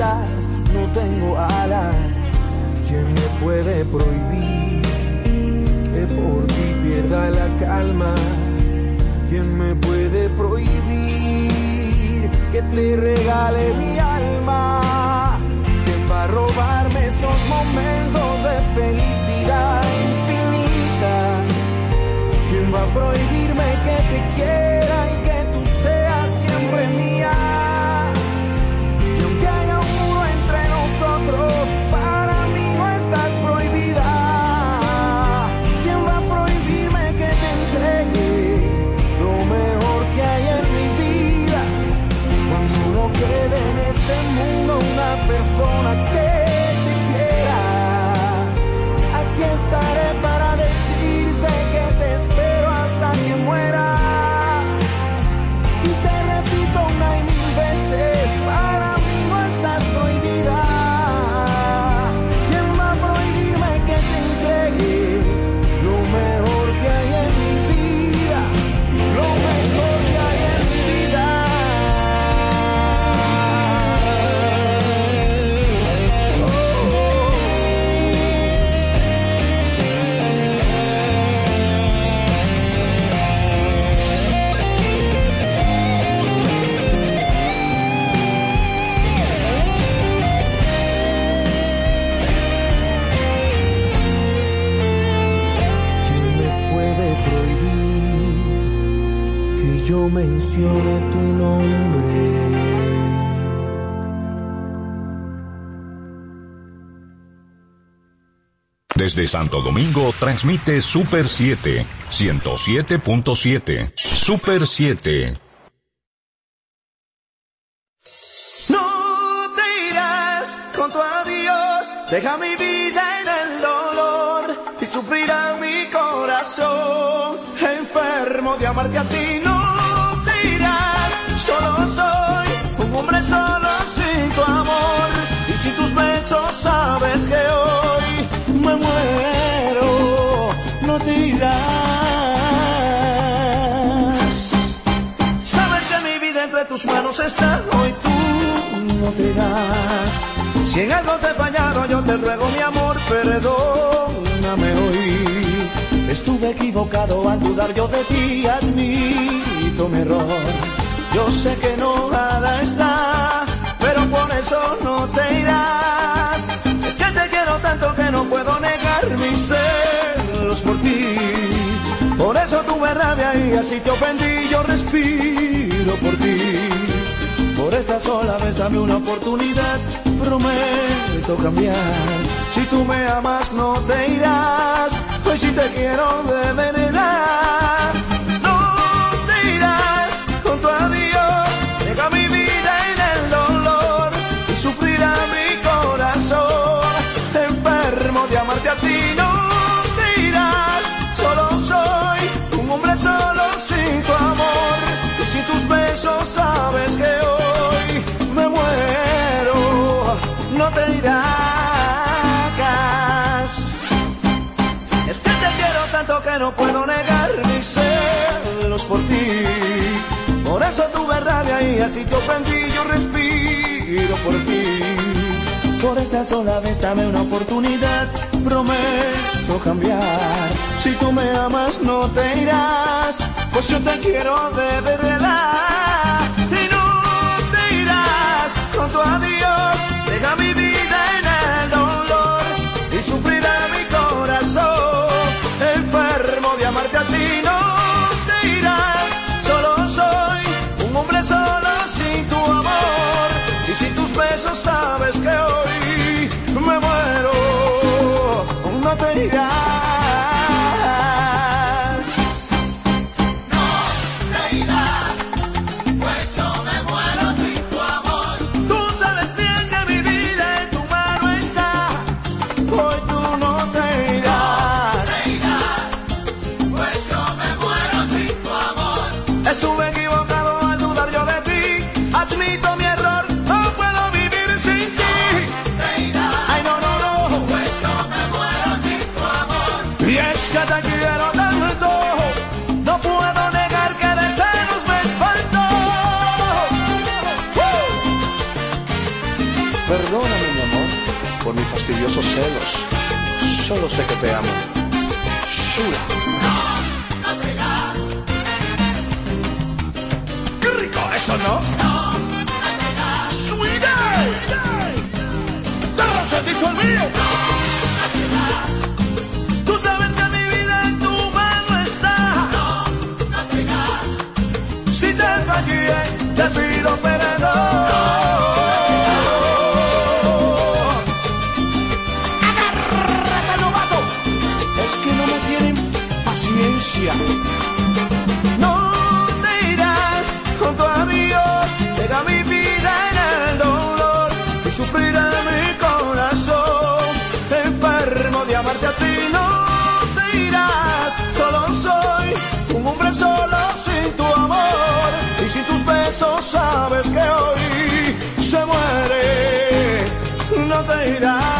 no tengo alas. ¿Quién me puede prohibir que por ti pierda la calma? ¿Quién me puede prohibir que te regale mi alma? ¿Quién va a robarme esos momentos de felicidad infinita? ¿Quién va a prohibirme que te quiera yo mencione tu nombre? Desde Santo Domingo transmite Super 7, 107.7. Super 7. No te irás con tu adiós, deja mi vida en el dolor y sufrirá mi corazón, enfermo de amarte así. No solo soy un hombre solo sin tu amor y sin tus besos sabes que hoy me muero. No te irás. Sabes que mi vida entre tus manos está, hoy tú no te. Si en algo te he fallado, yo te ruego mi amor, perdóname hoy. Estuve equivocado al dudar yo de ti, admito mi error. Yo sé que no nada estás, pero por eso no te irás. Es que te quiero tanto que no puedo negar mis celos por ti. Por eso tuve rabia y así te ofendí, yo respiro por ti. Por esta sola vez dame una oportunidad, prometo cambiar. Si tú me amas no te irás, pues si te quiero de verdad. Te irás. Es te quiero tanto que no puedo negar mis celos por ti. Por eso tuve rabia y así te ofendí, yo respiro por ti. Por esta sola vez dame una oportunidad, prometo cambiar. Si tú me amas no te irás, pues yo te quiero de verdad. Y no te irás con tu adiós, deja mi vida envidiosos celos. Solo sé que te amo. Shura. ¡Qué rico eso, no! No, te das. ¡Sweet day! ¡Te el mío! No. sabes que hoy se muere, no te irá. irás.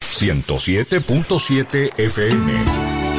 ¡107.7 FM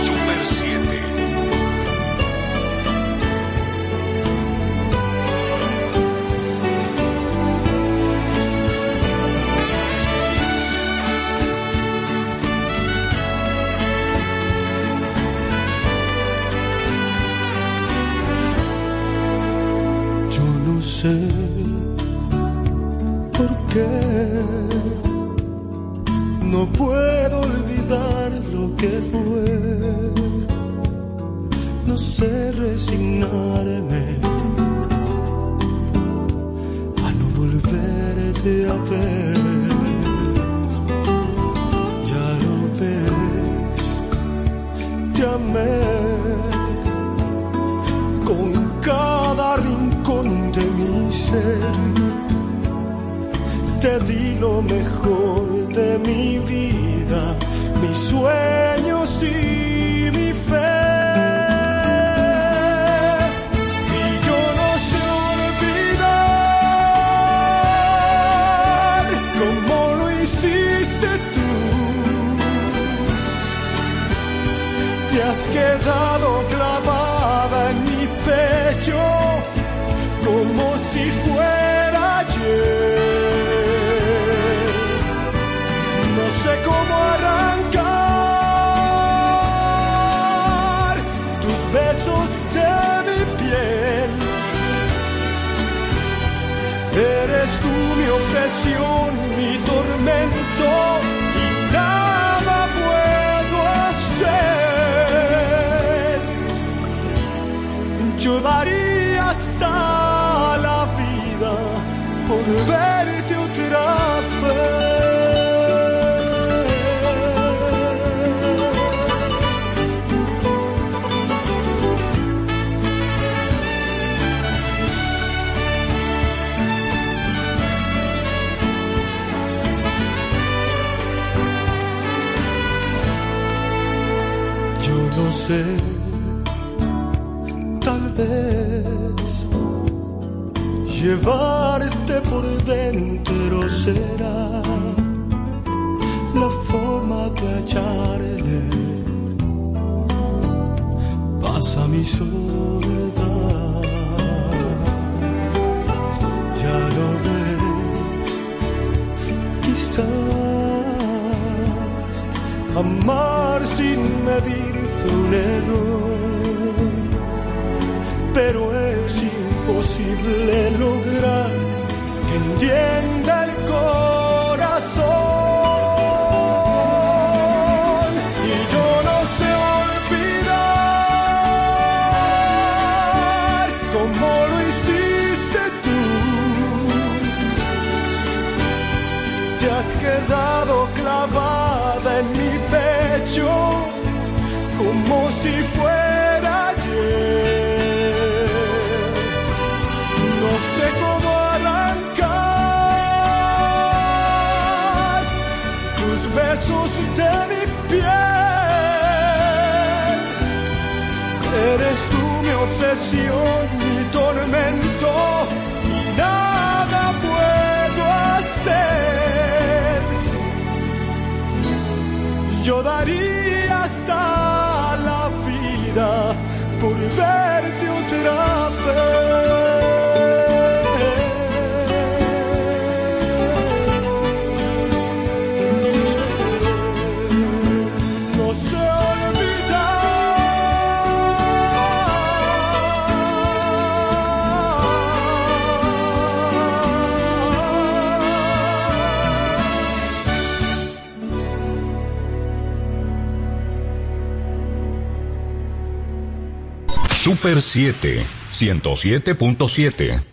Super 7, 107.7.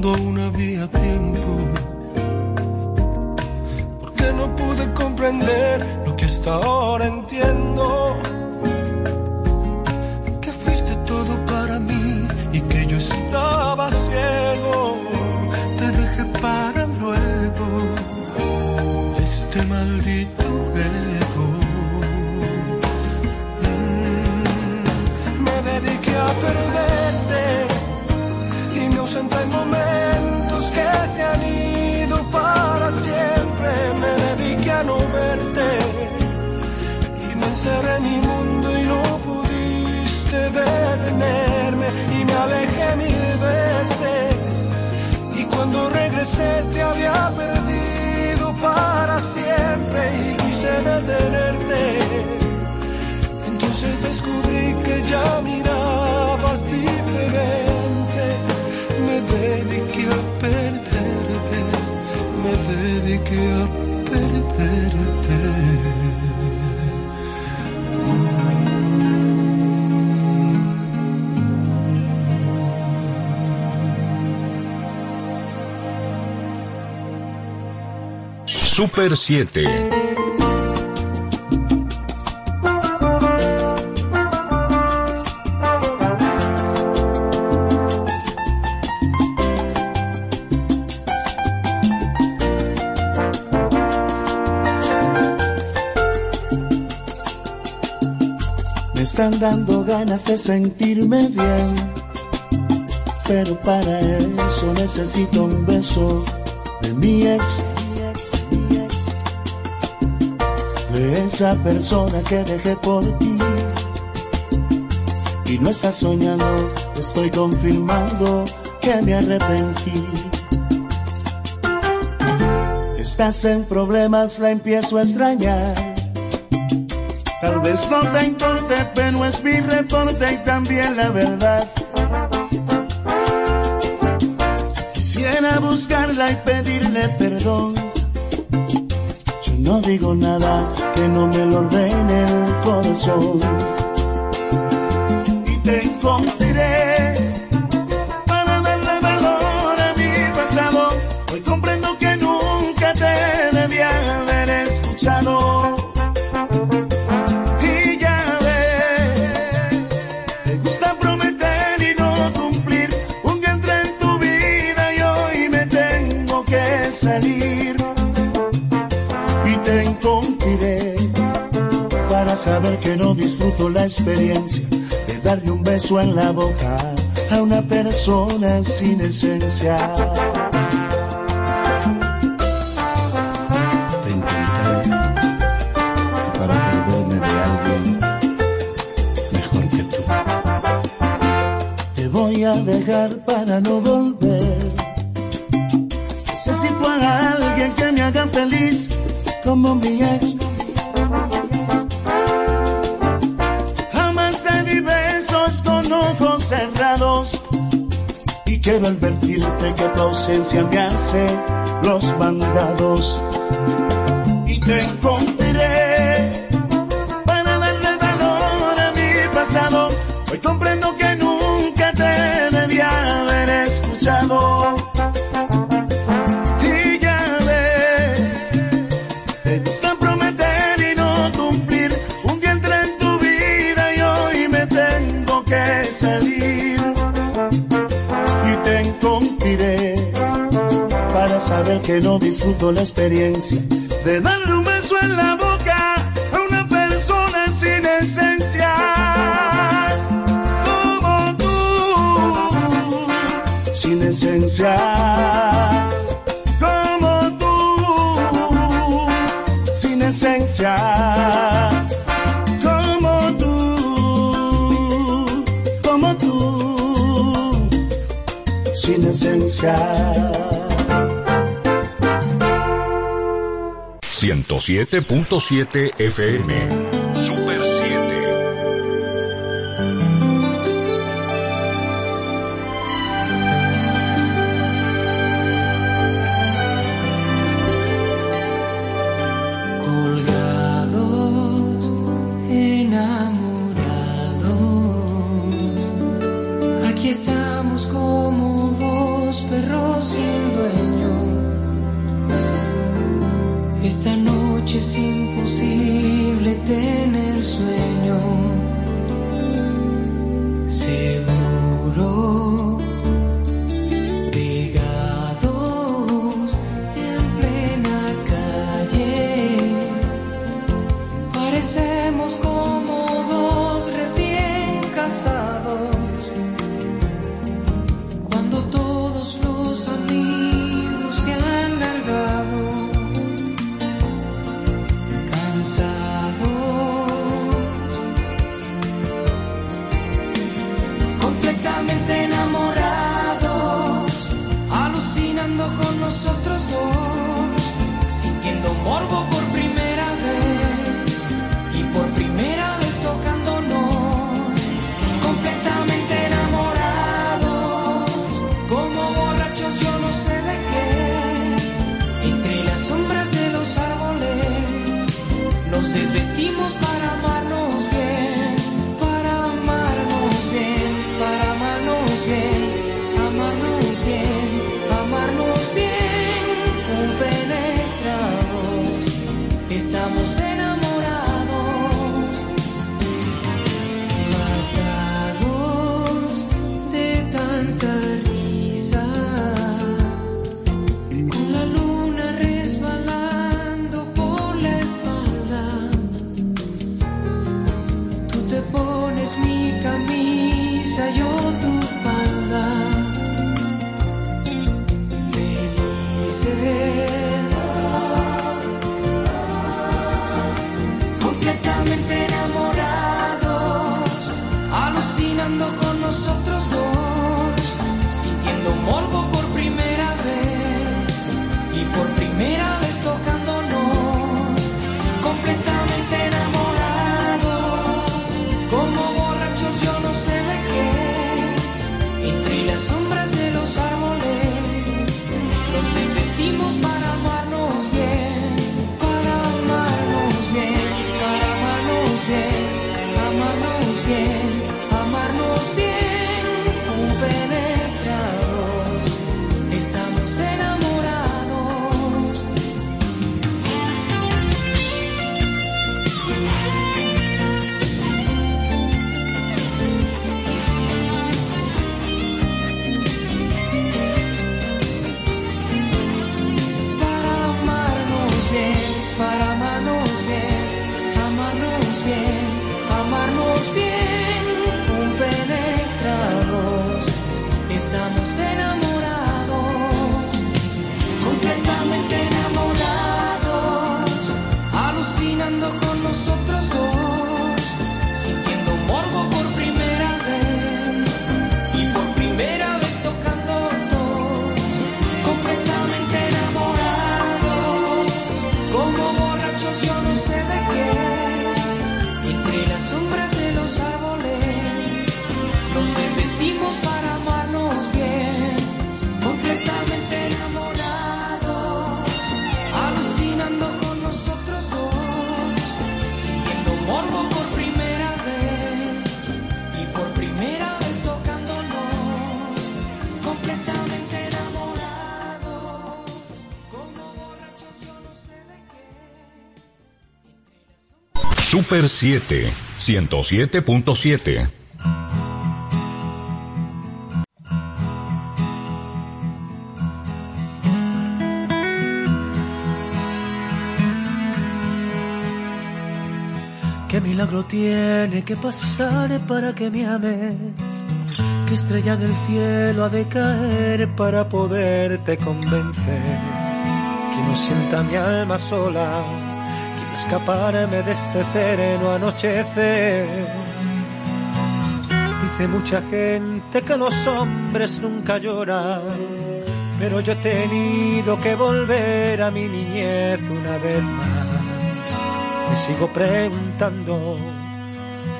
cuando aún había tiempo. Porque no pude comprender lo que hasta ahora entendí cerré mi mundo y no pudiste detenerme. Y me alejé mil veces. Y cuando regresé te había perdido para siempre y quise detenerte. Entonces descubrí que ya mirabas diferente. Me dediqué a perderte. Me dediqué a perderte. Super 7. Me están dando ganas de sentirme bien, pero para eso necesito un beso de mi ex esa persona que dejé por ti. Y no estás soñando, estoy confirmando que me arrepentí. Estás en problemas, la empiezo a extrañar. Tal vez no te importe, pero es mi reporte y también la verdad. Quisiera buscarla y pedirle perdón no digo nada que no me lo ordene el corazón. Y tengo que no disfruto la experiencia de darle un beso en la boca a una persona sin esencia. escuchar. 107.7 FM Super 7, 107.7. ¿Qué milagro tiene que pasar para que me ames? ¿Qué estrella del cielo ha de caer para poderte convencer? Que no sienta mi alma sola, escaparme de este eterno anochecer. Dice mucha gente que los hombres nunca lloran, pero yo he tenido que volver a mi niñez una vez más. Me sigo preguntando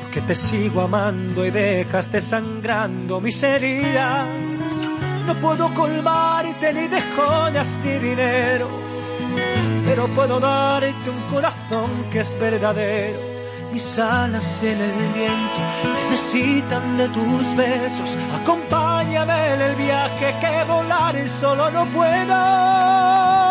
por qué te sigo amando y dejas desangrando mis heridas. No puedo colmarte ni de joyas ni dinero, pero puedo darte un corazón que es verdadero. Mis alas en el viento necesitan de tus besos. Acompáñame en el viaje que volar solo no puedo.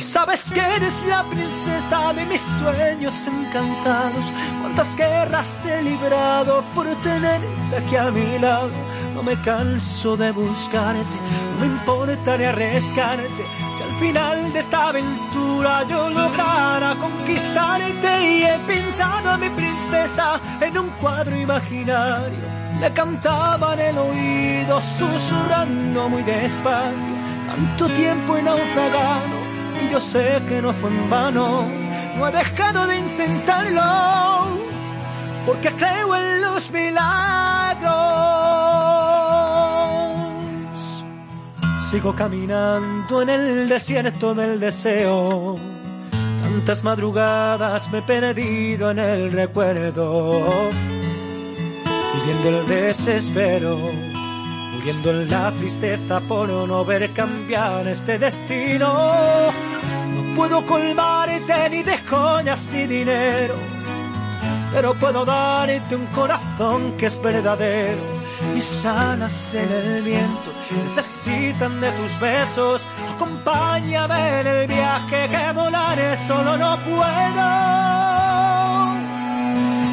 Y sabes que eres la princesa de mis sueños encantados. Cuántas guerras he librado por tenerte aquí a mi lado. No me canso de buscarte, no me importa ni arriesgarte. Si al final de esta aventura yo lograra conquistarte y he pintado a mi princesa en un cuadro imaginario. Le cantaba en el oído, susurrando muy despacio. Tanto tiempo he naufragado y yo sé que no fue en vano. No he dejado de intentarlo, porque creo en los milagros. Sigo caminando en el desierto del deseo. Tantas madrugadas me he perdido en el recuerdo, viviendo el desespero muriendo en la tristeza por no ver cambiar este destino. Puedo colmarte ni de joyas ni dinero, pero puedo darte un corazón que es verdadero. Mis alas en el viento necesitan de tus besos. Acompáñame en el viaje que volaré solo no puedo.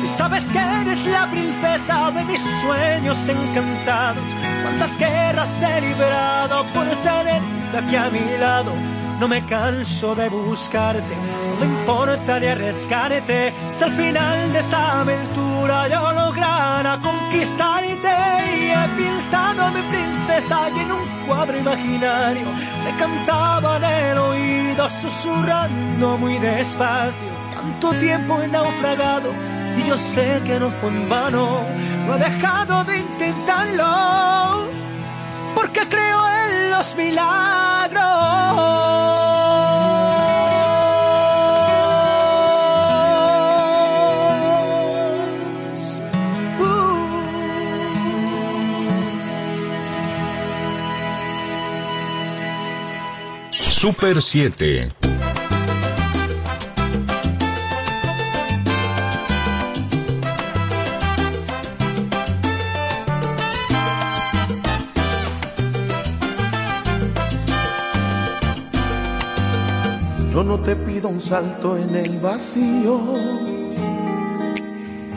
Y sabes que eres la princesa de mis sueños encantados. Cuántas guerras he librado por tenerte aquí a mi lado. No me canso de buscarte, no me importa ni arriesgarte. Si al final de esta aventura yo lograra conquistarte y he pintado a mi princesa y en un cuadro imaginario le cantaba en el oído susurrando muy despacio. Tanto tiempo he naufragado y yo sé que no fue en vano, no he dejado de intentarlo, porque creo en los milagros. Super 7, Yo no te pido un salto en el vacío,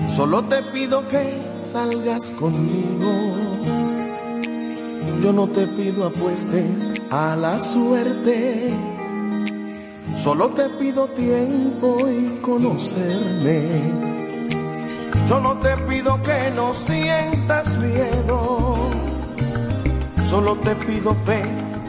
solo te pido que salgas conmigo. Yo no te pido apuestes a la suerte, solo te pido tiempo y conocerme. Yo no te pido que no sientas miedo, Solo te pido fe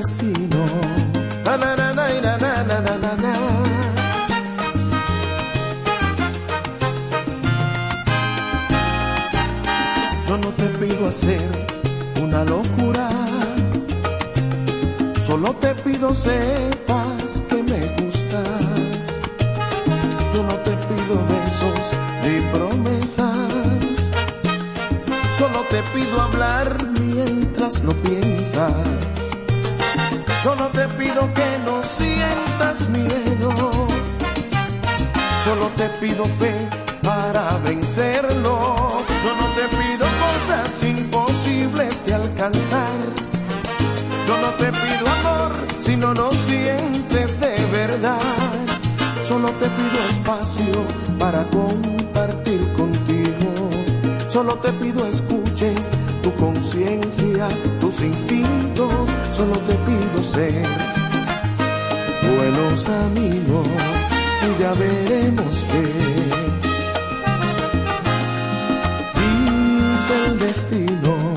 destino. Na, na, na, na, na, na, na, na. Yo no te pido hacer una locura, solo te pido sepas que me gustas. Yo no te pido besos ni promesas, solo te pido hablar mientras lo piensas. Yo no te pido que no sientas miedo, solo te pido fe para vencerlo. Yo no te pido cosas imposibles de alcanzar. Yo no te pido amor si no lo sientes de verdad. Solo te pido espacio para compartir contigo. Solo te pido escuches tu conciencia, tus instintos. Solo te pido ser buenos amigos y ya veremos qué. Dice el destino.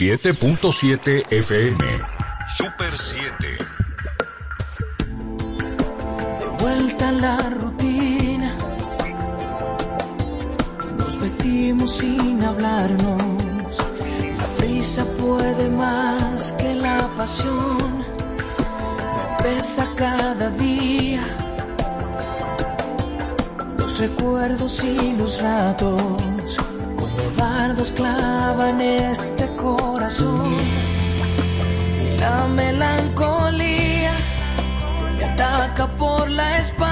...107.7 FM... Super 7... de vuelta a la rutina. Nos vestimos sin hablarnos. La prisa puede más que la pasión. Me pesa cada día. Los recuerdos y los ratos. Como dardos clavan este corazón. La melancolía me ataca por la espalda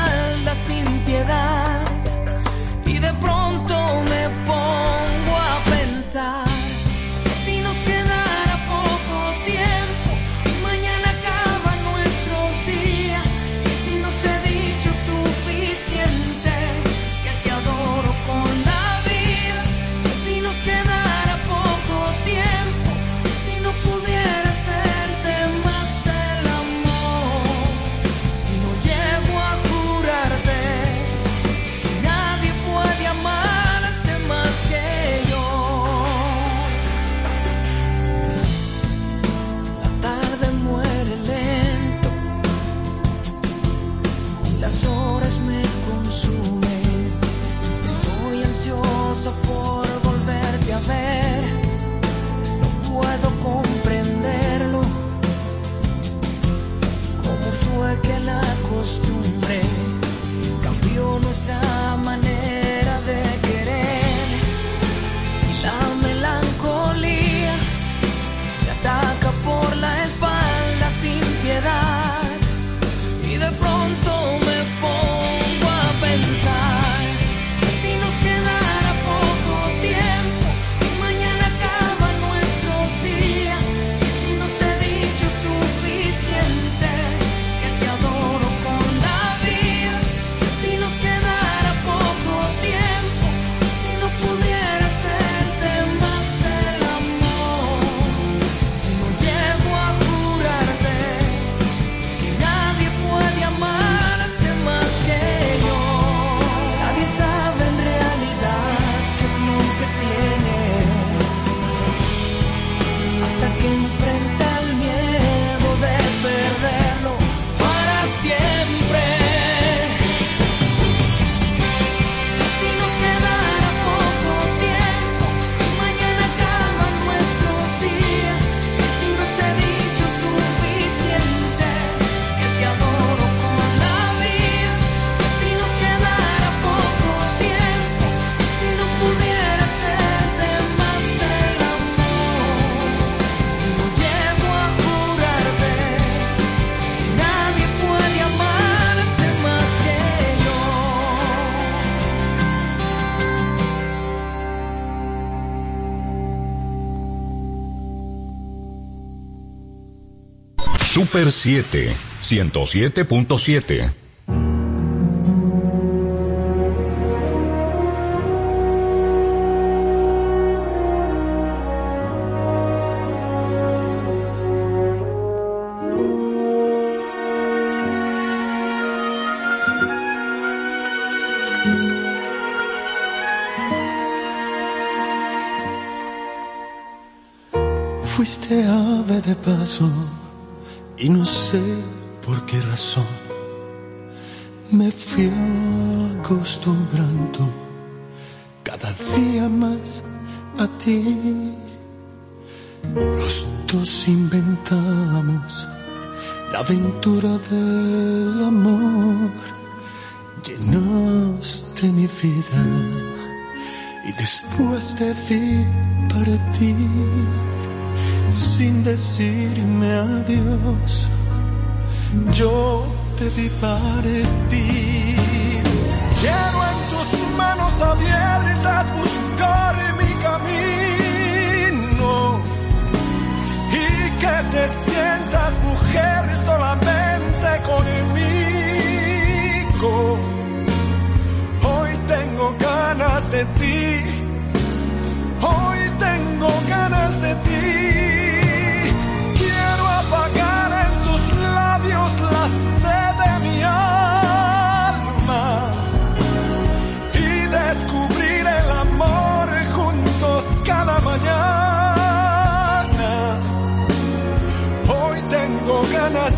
Super 7, 107.7.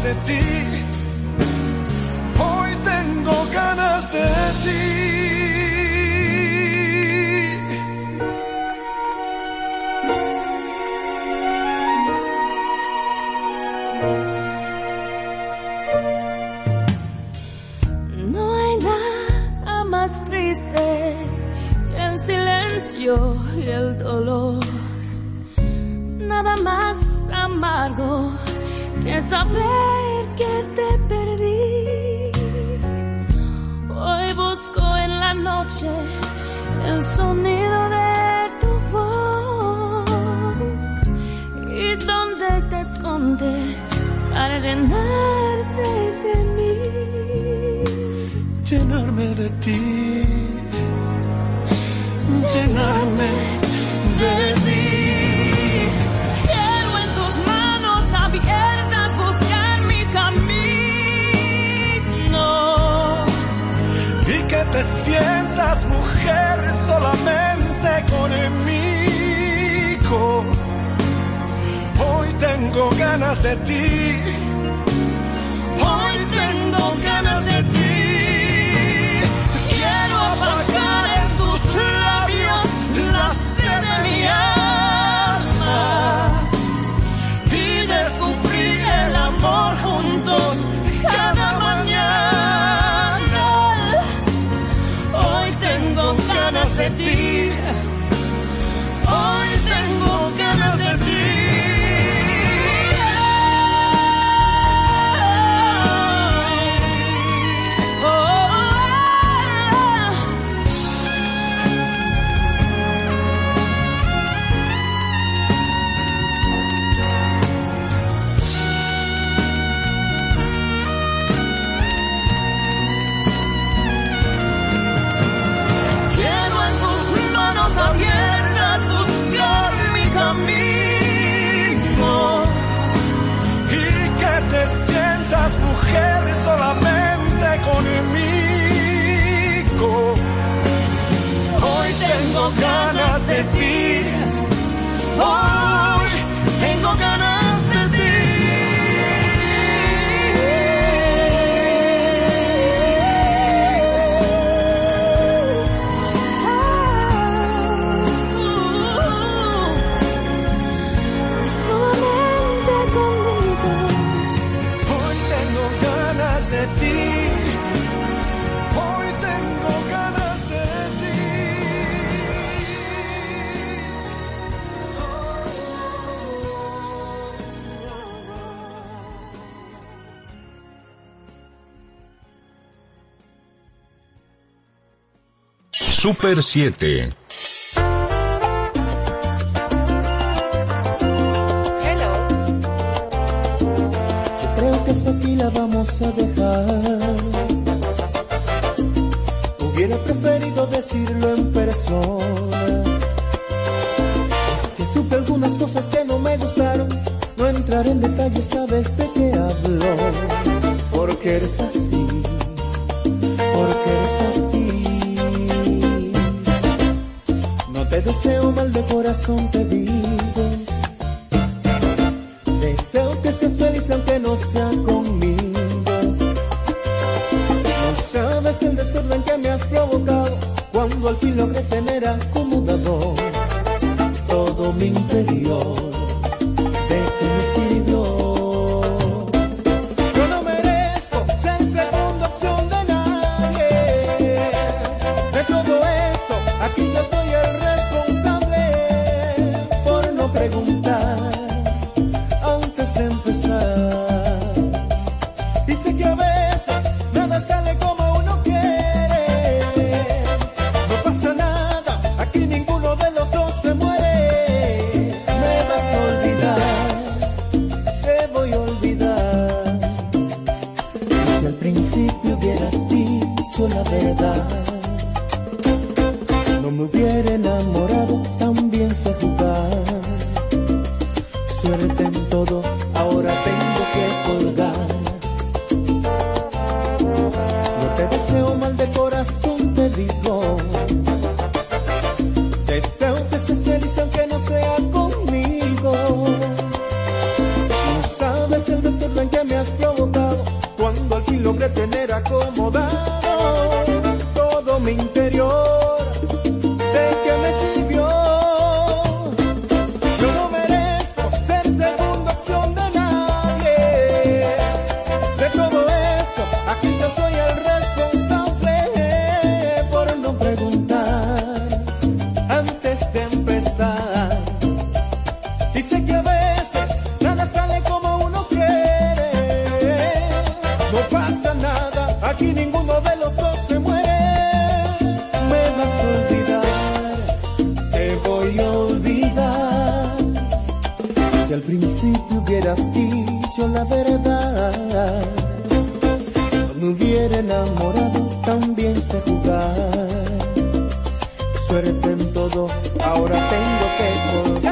ganas de ti. Hoy tengo ganas de ti. triste que el silencio y el dolor. Nada más amargo saber que te perdí. Hoy busco en la noche el sonido de tu voz y donde te escondes para llenar. mañana se ti. sentir. Oh. Super 7. Yo creo que esa aquí la vamos a dejar. Hubiera preferido decirlo en persona. Es que supe algunas cosas que no me gustaron. No entraré en detalle, sabes de qué hablo. Porque eres así, porque eres así. deseo mal de corazón te digo. Deseo que seas feliz aunque no sea conmigo. No sabes el desorden que me has provocado cuando al fin logré tener al principio hubieras dicho la verdad, no me hubiera enamorado, también sé jugar. Suerte en todo, ahora tengo que colgar.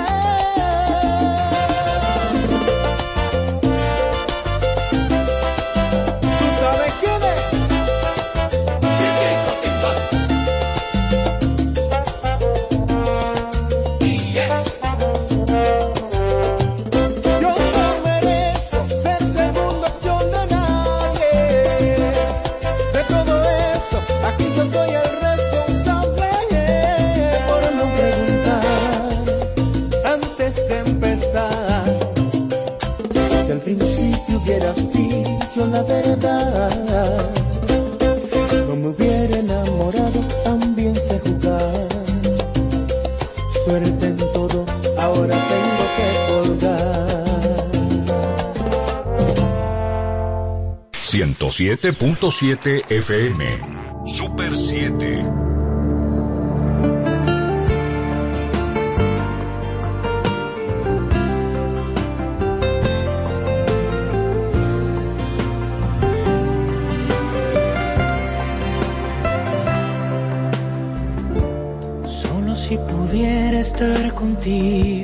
107.7 FM. Super 7. Solo si pudiera estar contigo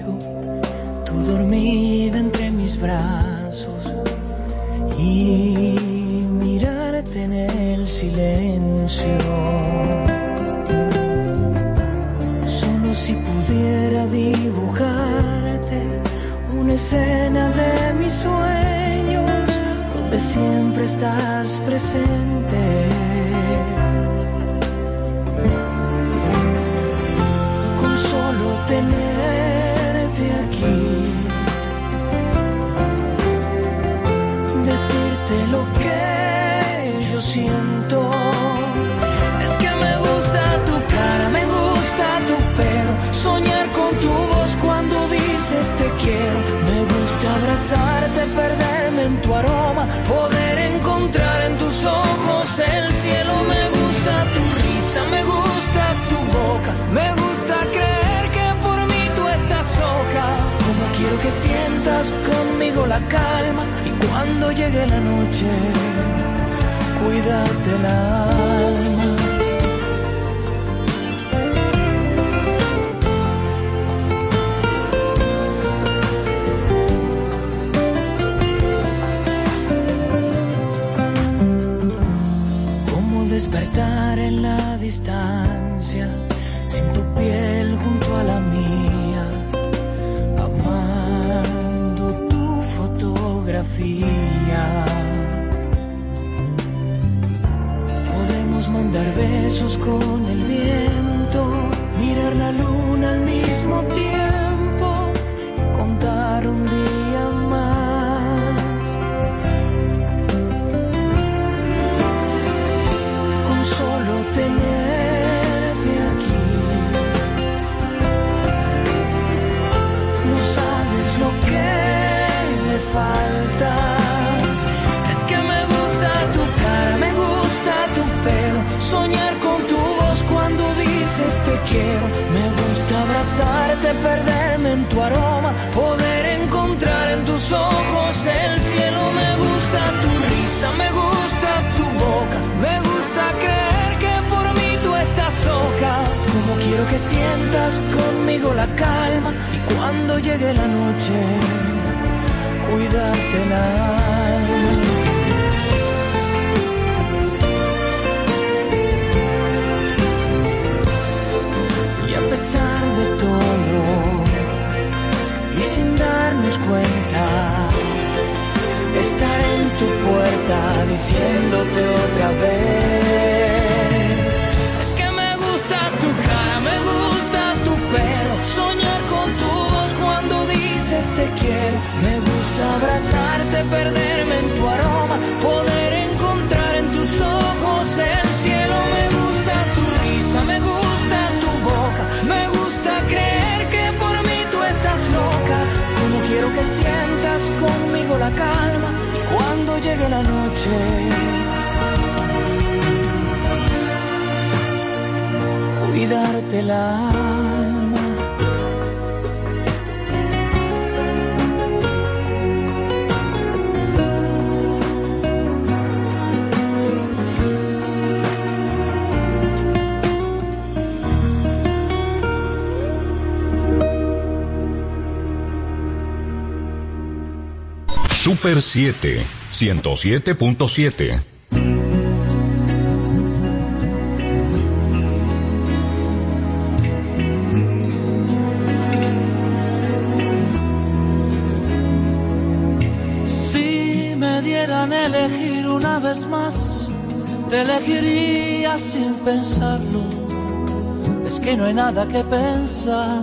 Super 7, 107.7. Si me dieran elegir una vez más, te elegiría sin pensarlo. Es que no hay nada que pensar,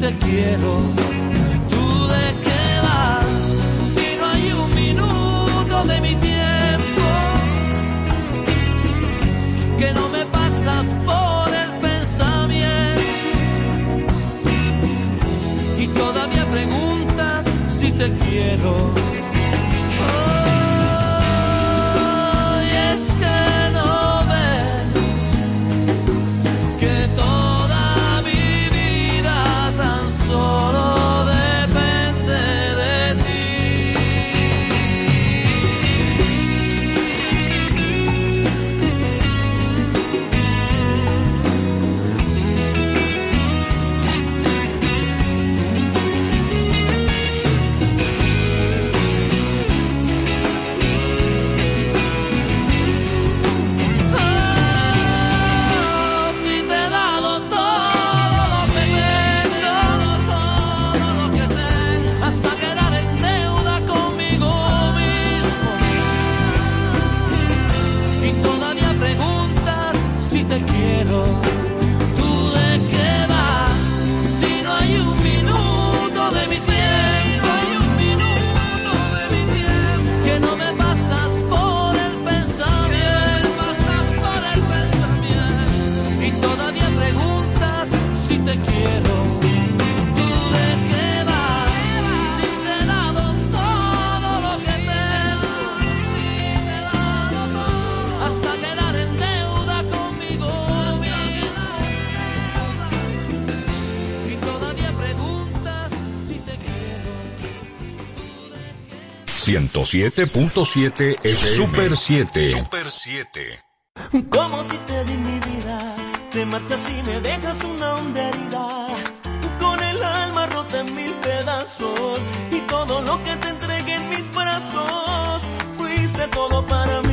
Te quiero. 107.7 es Super 7. Super 7. Como si te di mi vida, te marchas y me dejas una onda herida. Con el alma rota en mil pedazos y todo lo que te entregué en mis brazos, fuiste todo para mí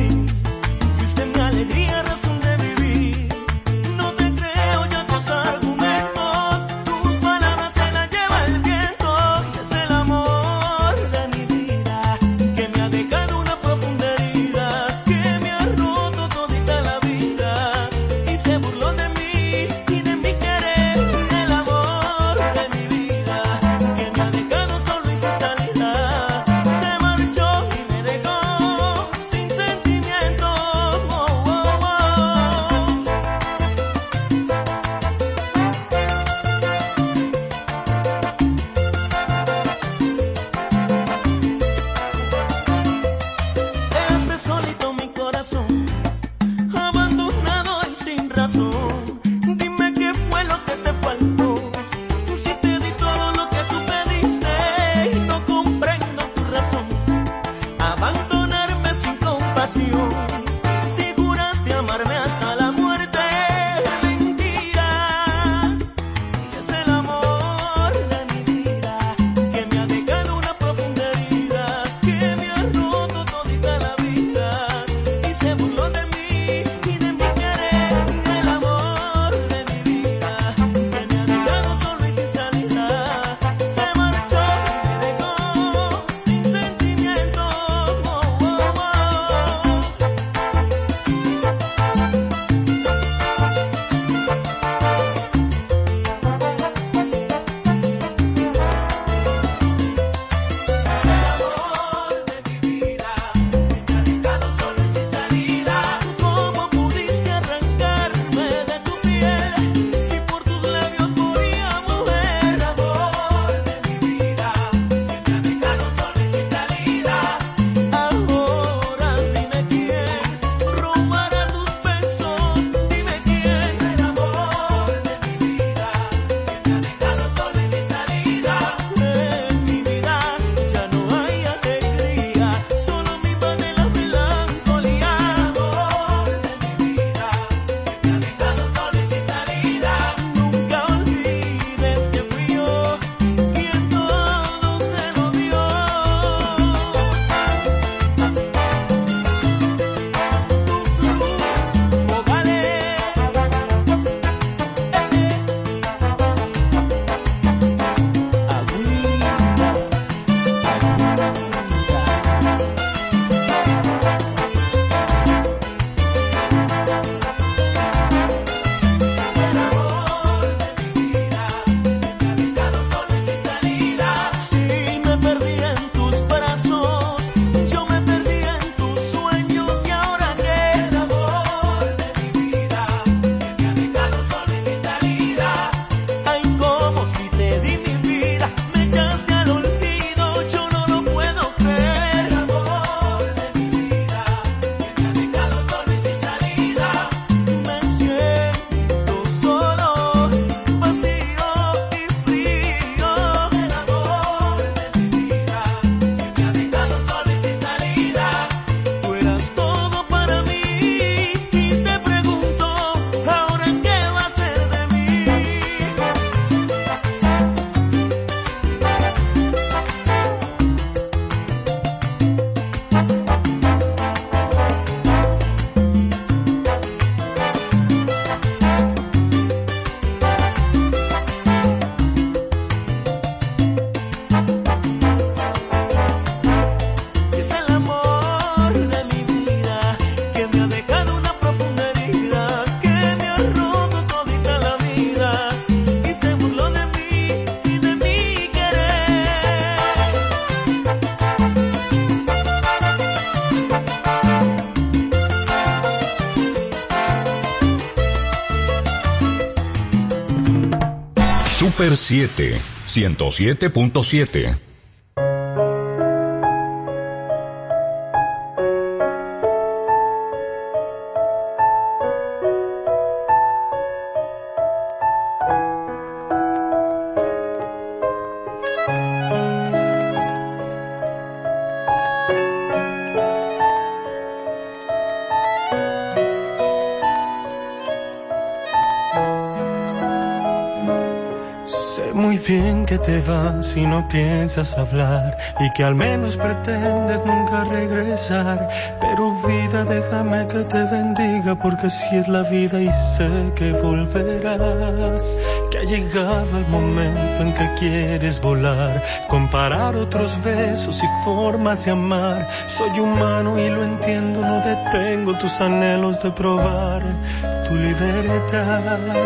Super 7, 107.7. si no piensas hablar y que al menos pretendes nunca regresar. Pero vida, déjame que te bendiga porque si es la vida y sé que volverás. Que ha llegado el momento en que quieres volar, comparar otros besos y formas de amar. Soy humano y lo entiendo, no detengo tus anhelos de probar tu libertad.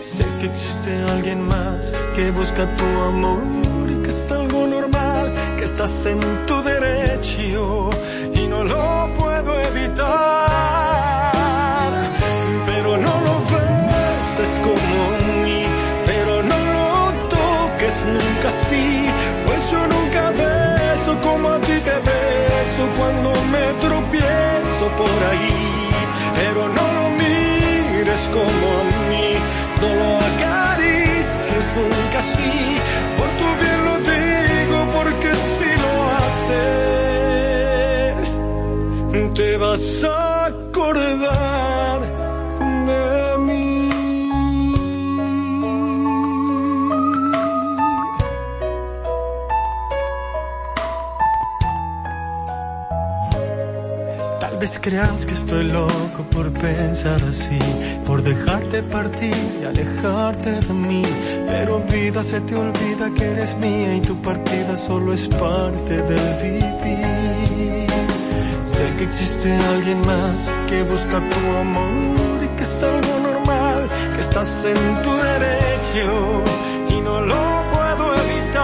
Sé que existe alguien más que busca tu amor en tu derecho y no lo puedo evitar. Pero no lo beses como mí, pero no lo toques nunca así, pues yo nunca beso como a ti te beso cuando me tropiezo por ahí, pero no lo mires como a mí, no lo acaricies nunca vas a de mí. Tal vez creas que estoy loco por pensar así, por dejarte partir y alejarte de mí. Pero vida se te olvida que eres mía y tu partida solo es parte del vivir. Que existe alguien más que busca tu amor y que es algo normal, que estás en tu derecho y no lo puedo evitar.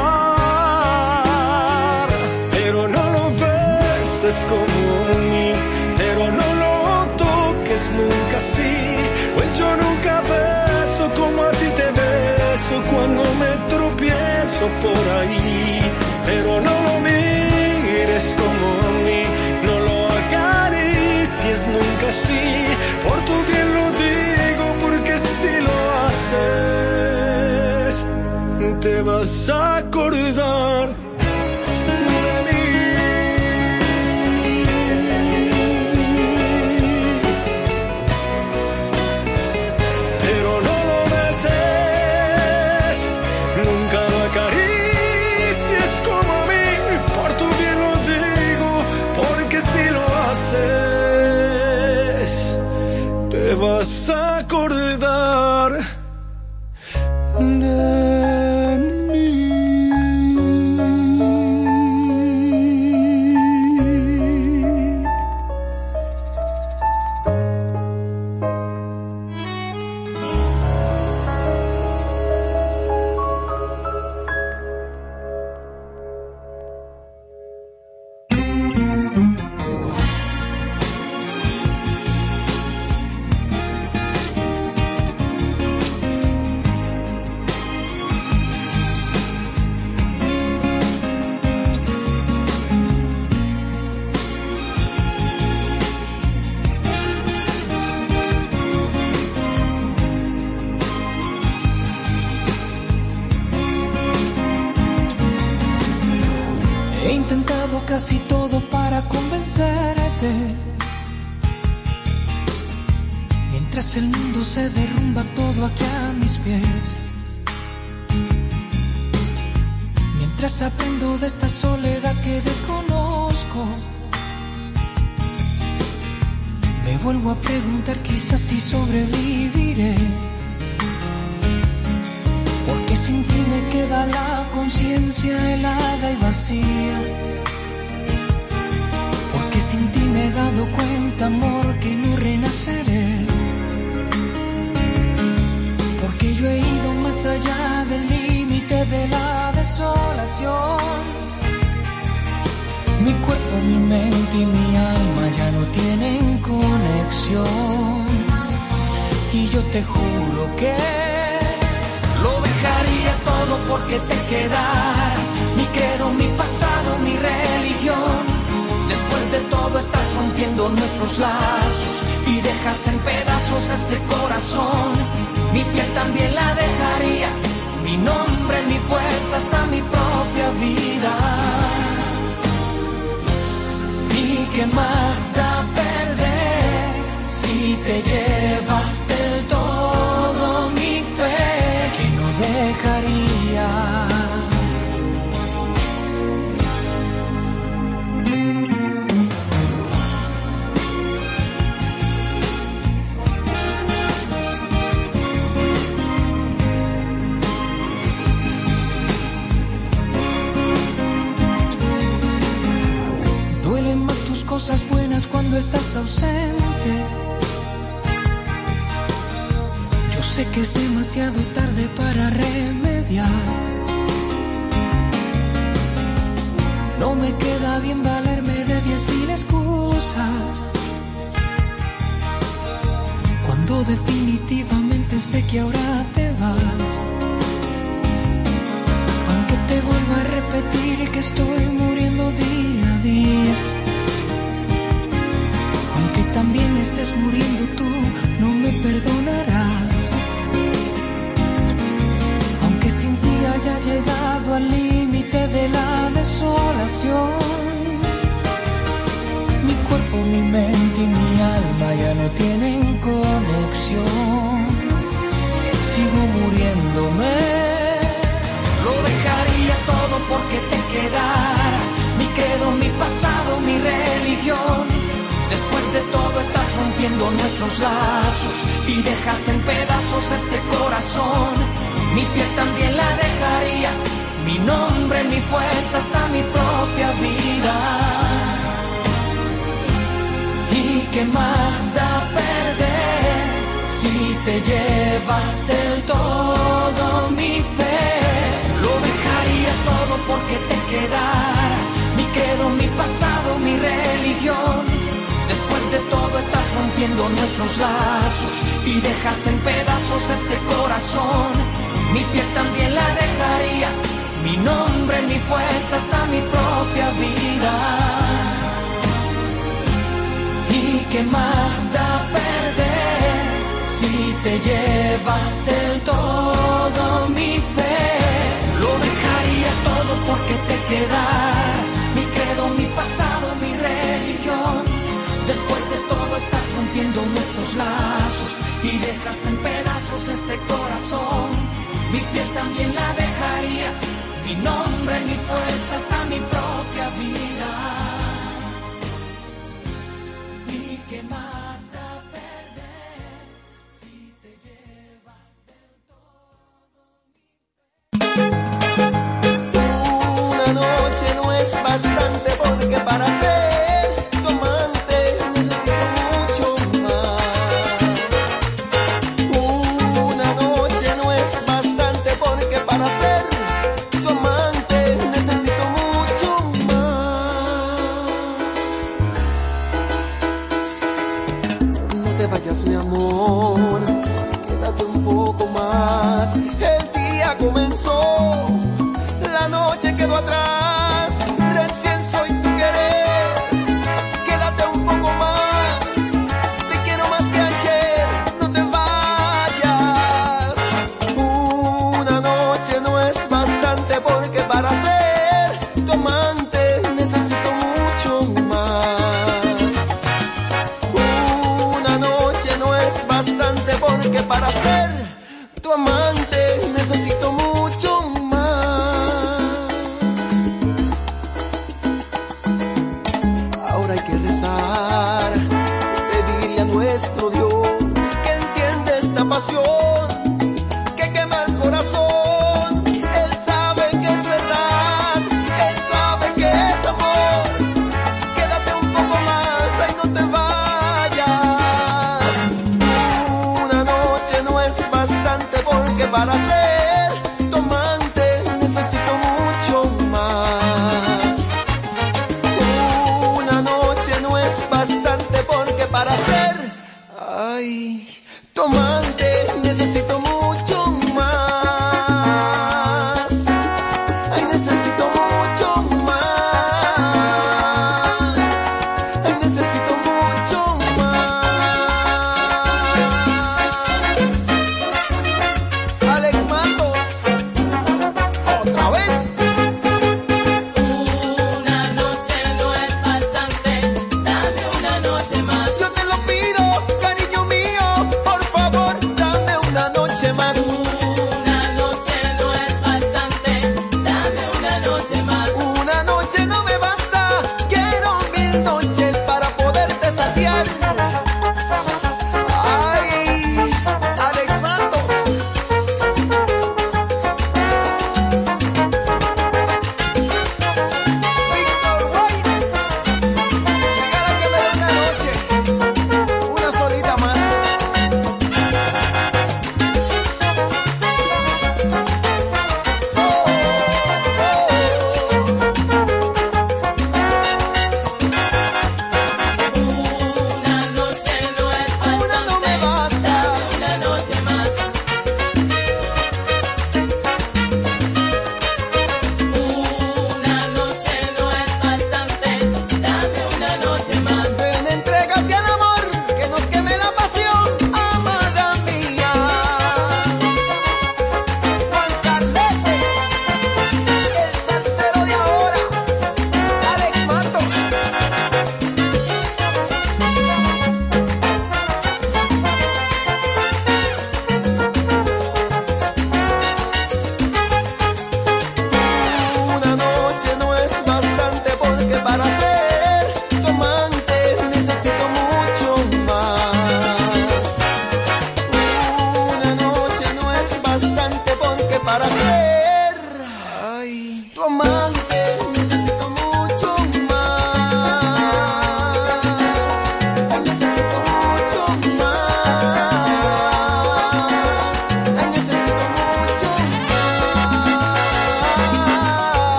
Pero no lo beses como mí, pero no lo toques nunca así, pues yo nunca beso como a ti te beso cuando me tropiezo por ahí. Pero no lo nunca así, por tu bien lo digo porque si lo haces, te vas a acordar.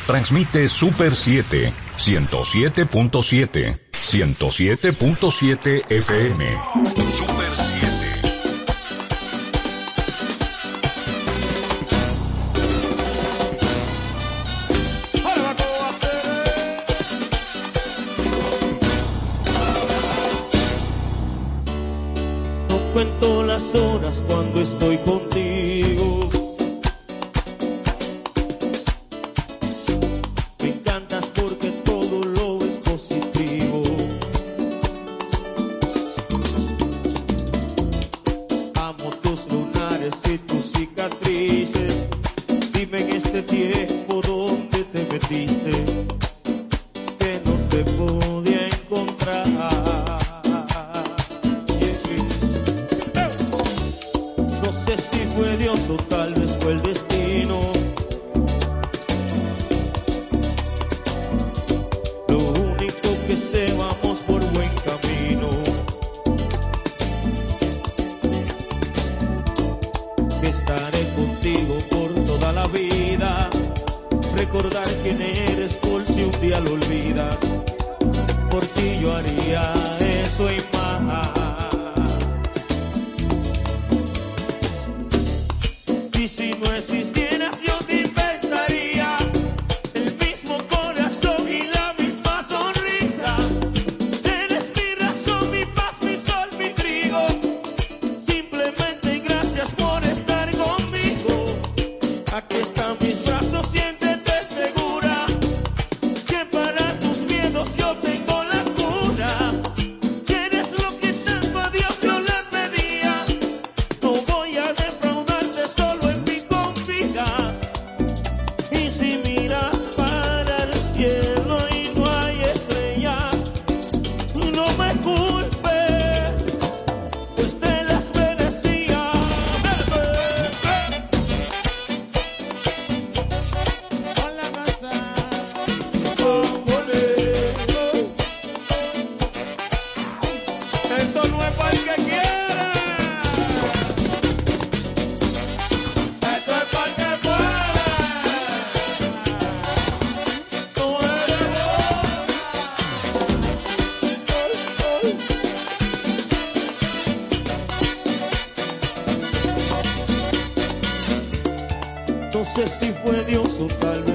transmite Super 7, 107.7, 107.7 FM. si fue Dios o tal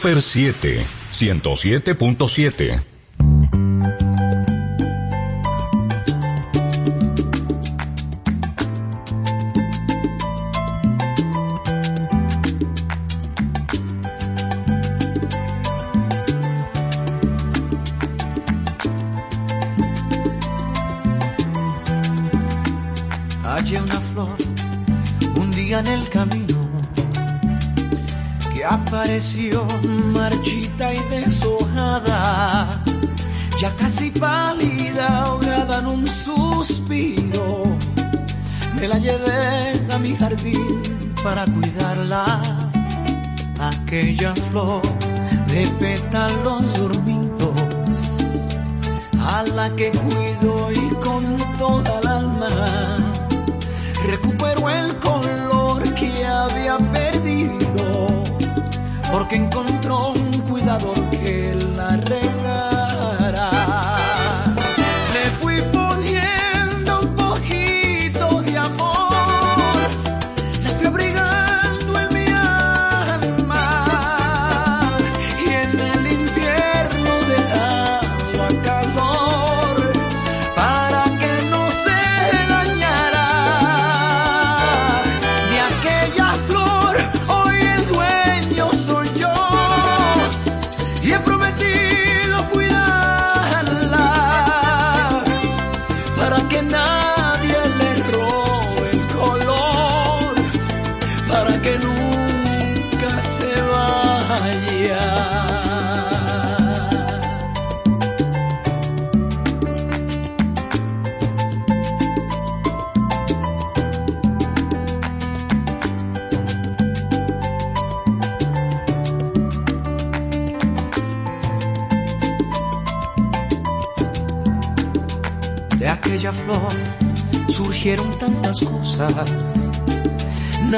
Super 7, 107.7. aquella flor de pétalos dormidos, a la que cuido y con toda el alma. Recupero el color que había perdido, porque encontró un cuidador que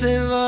Se vaya.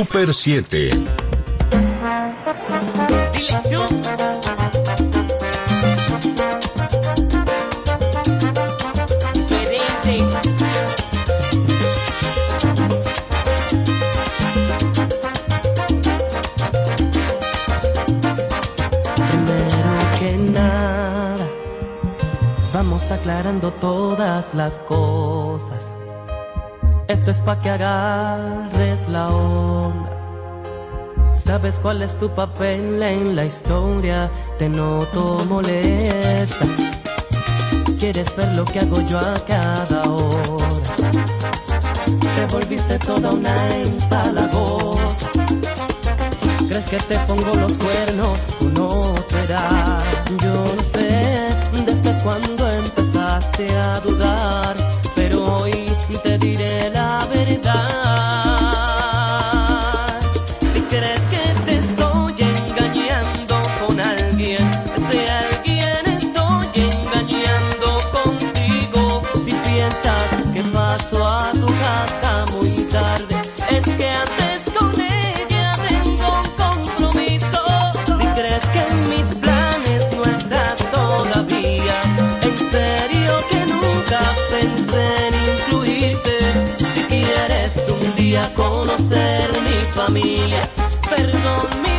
Super 7. Dile tú. Diferente. Primero que nada, vamos aclarando todas las cosas. Esto es pa' que agarres la onda. ¿Sabes cuál es tu papel en la historia? Te noto molesta. Quieres ver lo que hago yo a cada hora. Te volviste toda una empalagosa. ¿Crees que te pongo los cuernos o no te? Yo no sé desde cuándo empezaste a dudar, pero hoy te diré la verdad. Familia, perdón, mi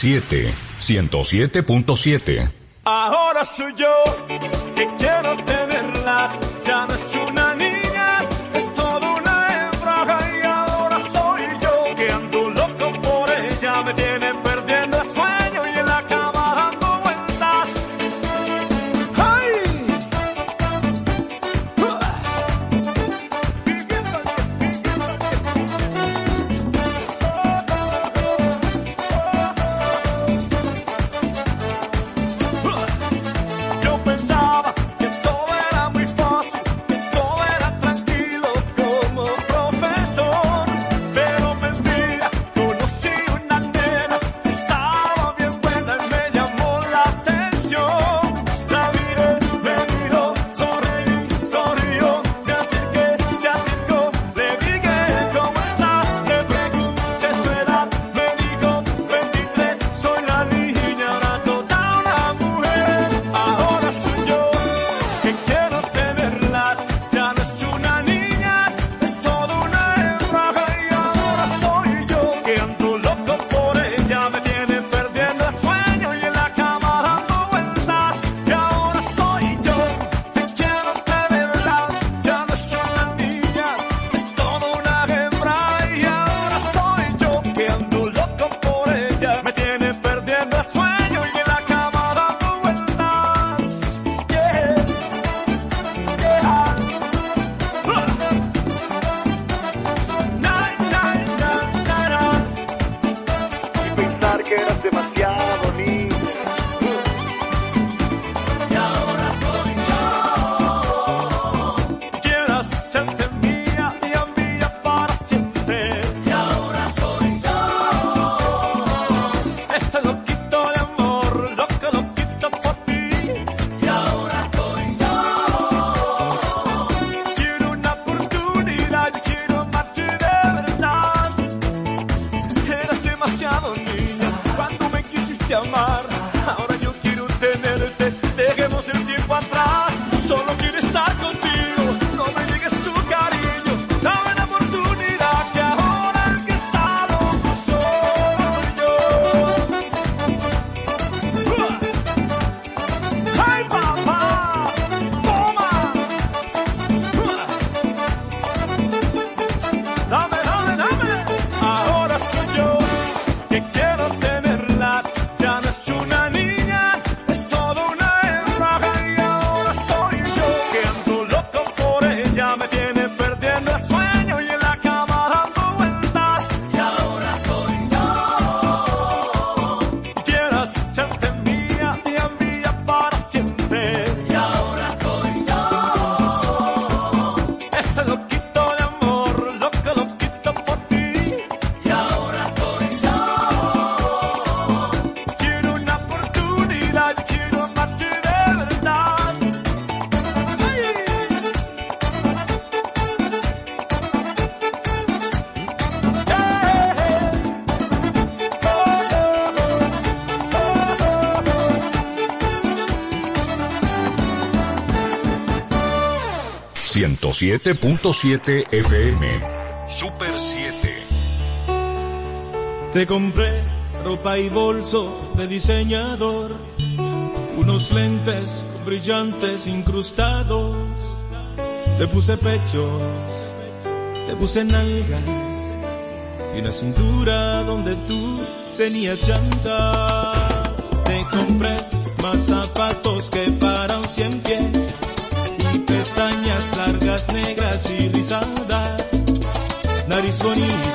107, 107.7. 107.7 FM. Super 7. Te compré ropa y bolso de diseñador. Unos lentes con brillantes incrustados. Te puse pechos, te puse nalgas. Y una cintura donde tú tenías llantas. Te compré más zapatos que para un cien pies y rizadas, nariz bonita.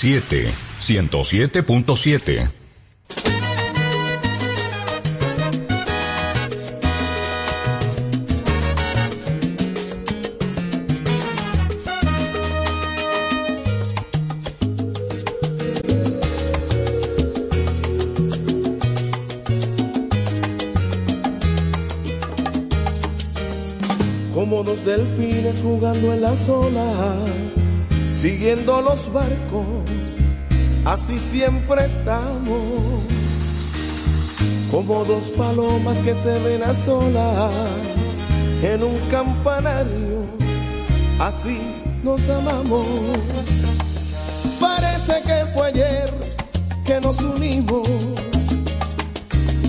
7, 107.7. como dos delfines jugando en las olas, siguiendo los barcos, así siempre estamos, como dos palomas que se ven a solas en un campanario, así nos amamos. Parece que fue ayer que nos unimos,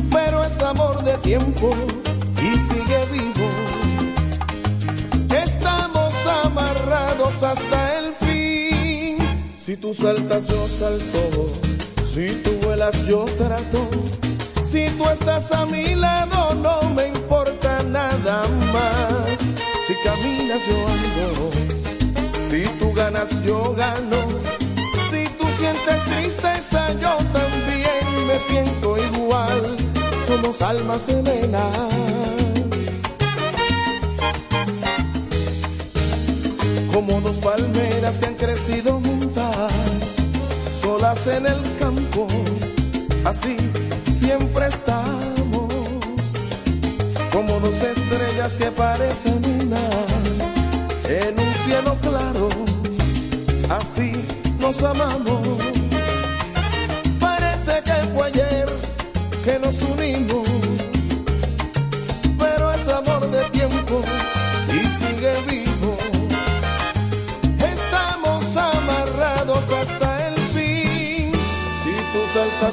pero es amor de tiempo y sigue vivo. Estamos amarrados hasta tú saltas, yo salto. Si tú vuelas, yo trato. Si tú estás a mi lado, no me importa nada más. Si caminas, yo ando. Si tú ganas, yo gano. Si tú sientes tristeza, yo también me siento igual. Somos almas gemelas. como dos palmeras que han crecido en el campo, así siempre estamos, como dos estrellas que parecen una en un cielo claro, así nos amamos. Parece que fue ayer que nos unimos,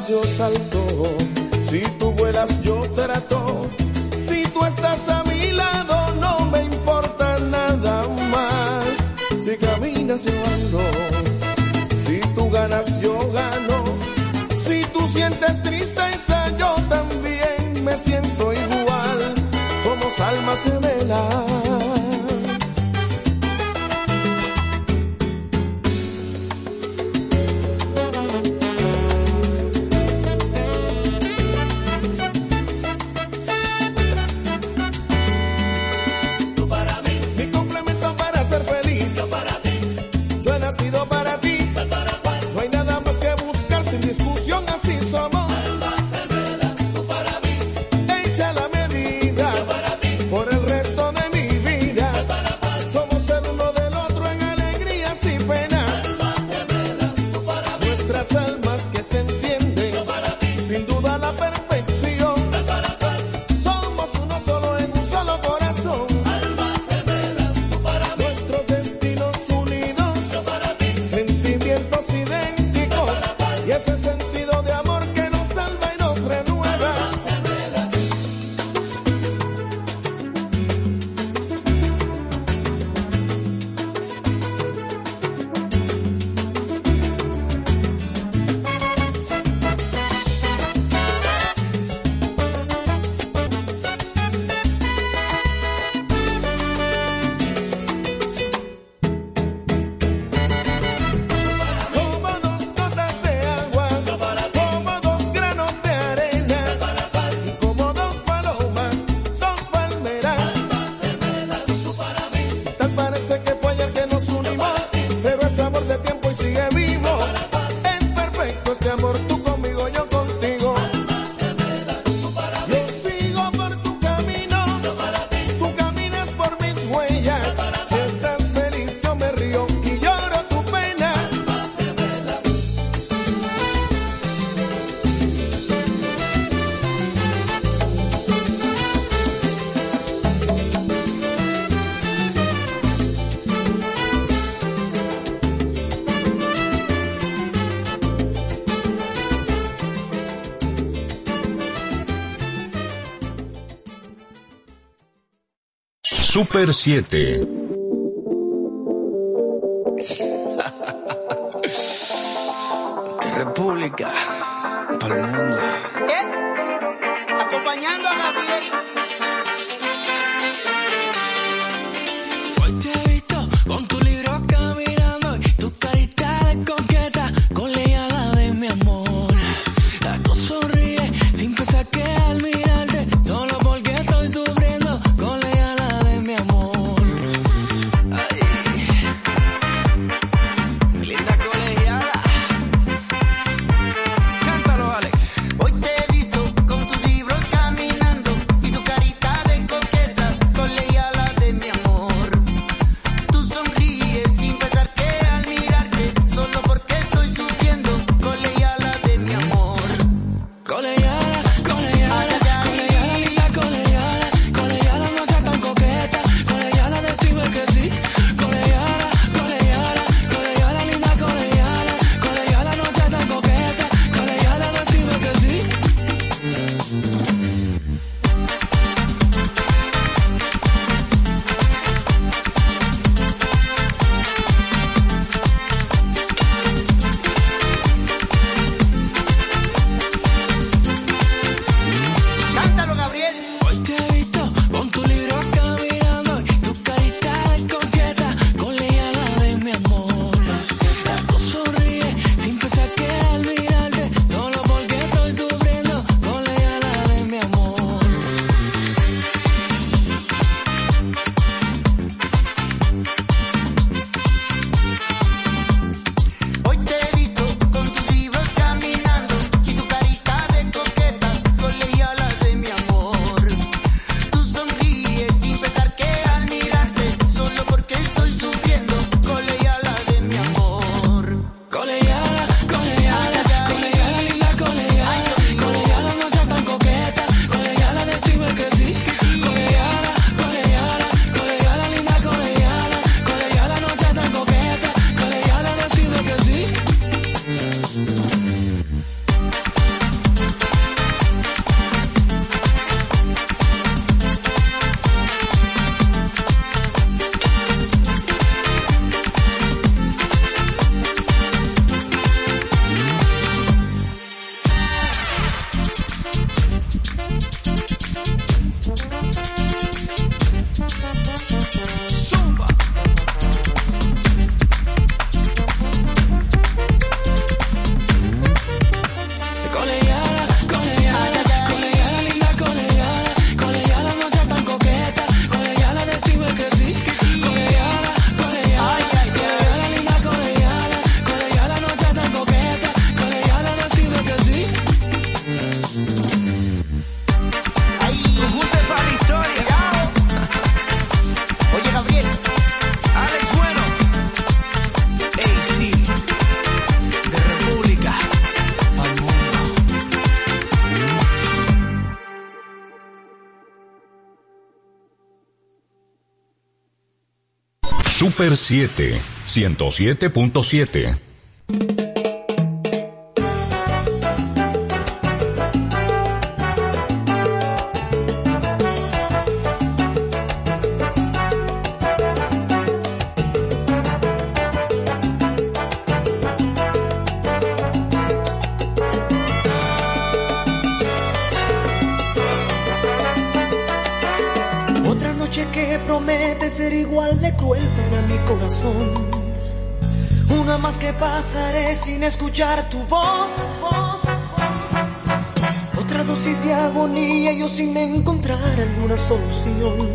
yo salto. Si tú vuelas, yo trato. Si tú estás a mi lado, no me importa nada más. Si caminas, yo ando. Si tú ganas, yo gano. Si tú sientes tristeza, yo también me siento igual. Somos almas gemelas. Super 7, República para el mundo. Acompañando a Gabriel. Super 7, 107.7. solución.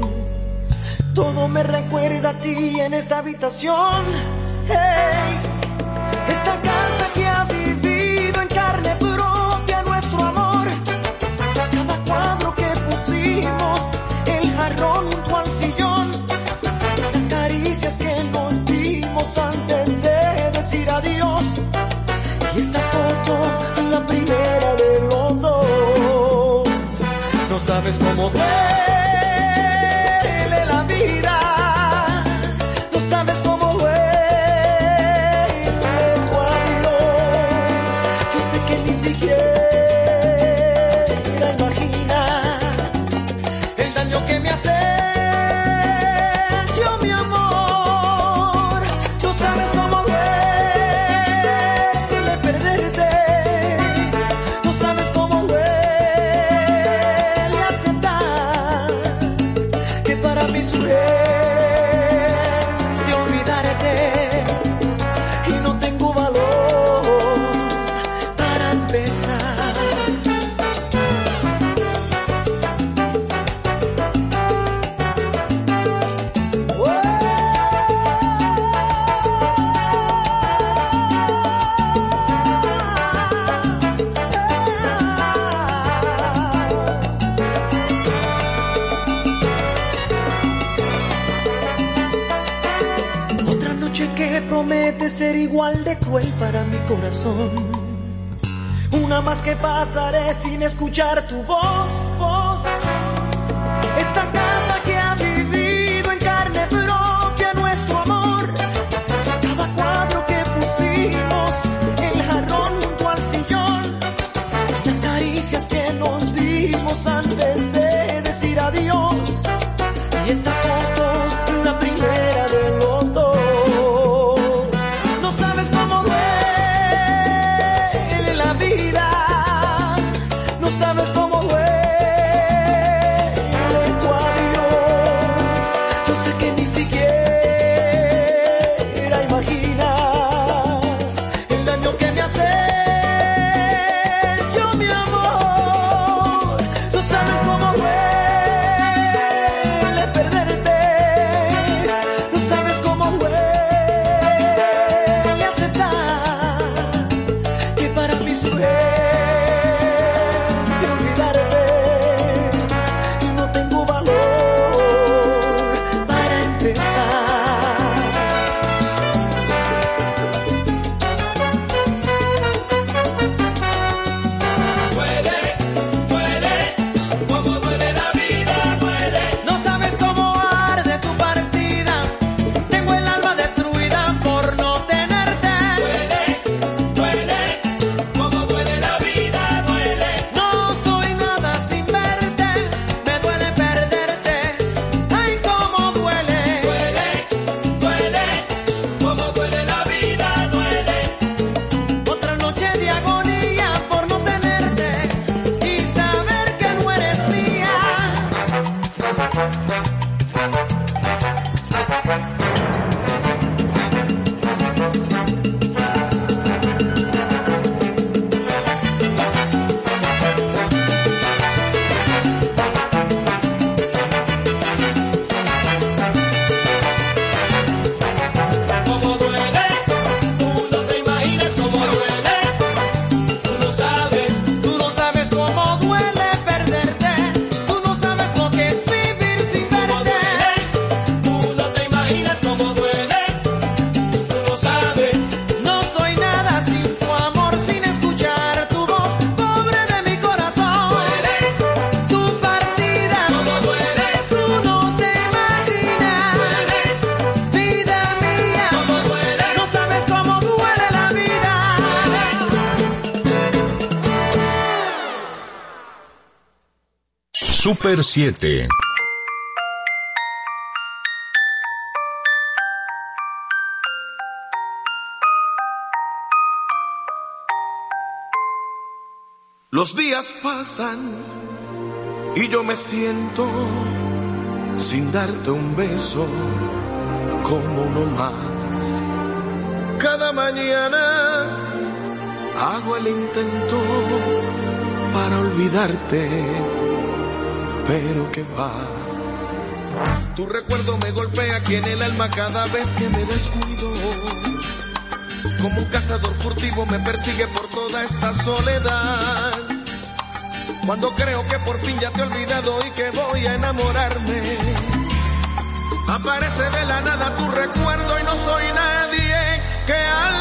Todo me recuerda a ti en esta habitación. Hey, esta casa que ha vivido en carne propia nuestro amor. Cada cuadro que pusimos, el jarrón junto al sillón, las caricias que nos dimos antes de decir adiós. Y esta foto, la primera de los dos. No sabes cómo duele para mi corazón. Una más que pasaré sin escuchar tu voz, Super 7. Los días pasan y yo me siento sin darte un beso como uno más. Cada mañana hago el intento para olvidarte, pero que va. Tu recuerdo me golpea aquí en el alma cada vez que me descuido. Como un cazador furtivo me persigue por toda esta soledad. Cuando creo que por fin ya te he olvidado y que voy a enamorarme. Aparece de la nada tu recuerdo y no soy nadie que alguien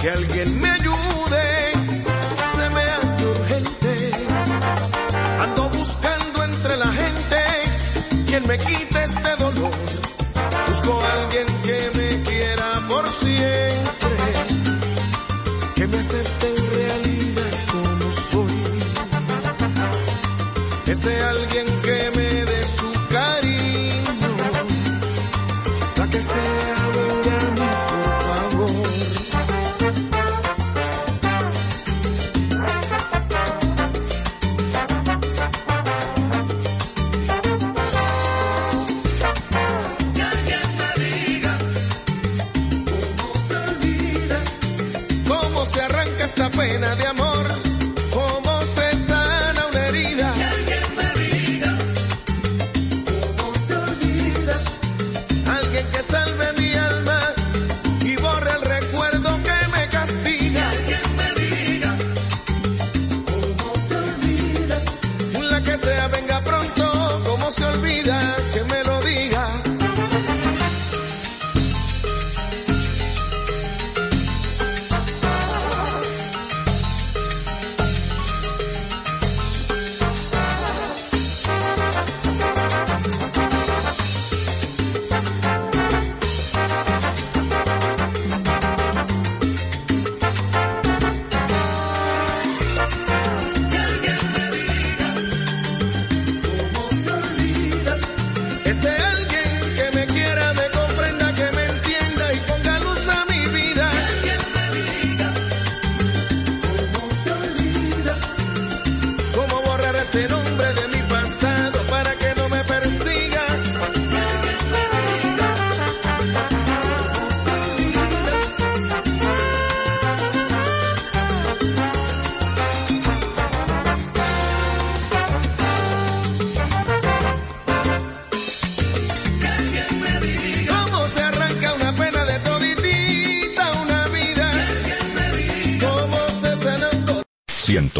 Que alguien me ayude, se me hace urgente. Ando buscando entre la gente quien me quite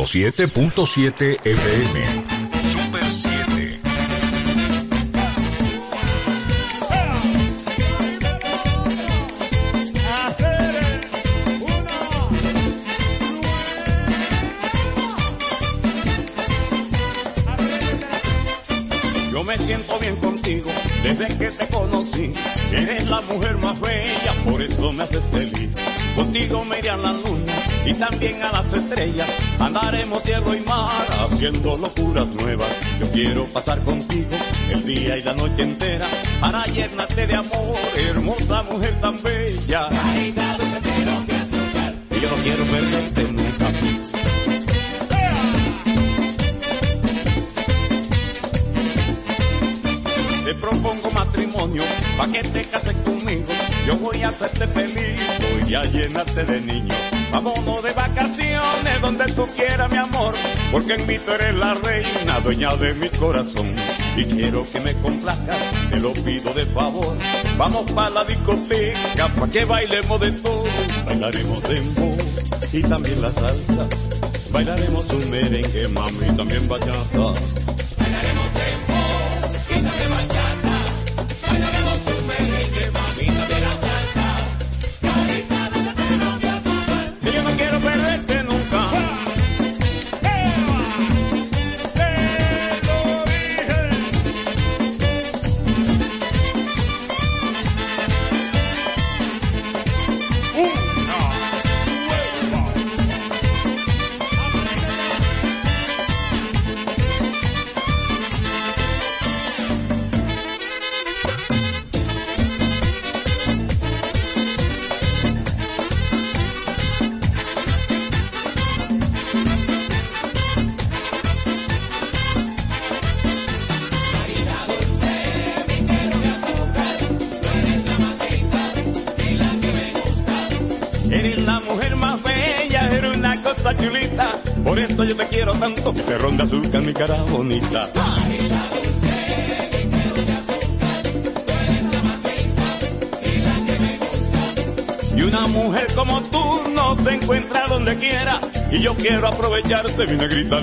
107.7 FM. Haciendo locuras nuevas. Yo quiero pasar contigo el día y la noche entera para llenarte de amor, hermosa mujer tan bella. Y yo no quiero perderte nunca. Te propongo matrimonio pa' que te cases conmigo. Yo voy a hacerte feliz, voy a llenarte de niños. Vámonos de vacaciones donde tú quieras, mi amor. Porque en mí tú eres la reina, dueña de mi corazón. Y quiero que me complazcas, te lo pido de favor. Vamos pa' la discoteca, pa' que bailemos de todo. Bailaremos dembow y también la salsa. Bailaremos un merengue, mami, también bachata.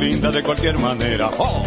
Linda, de cualquier manera. ¡Oh!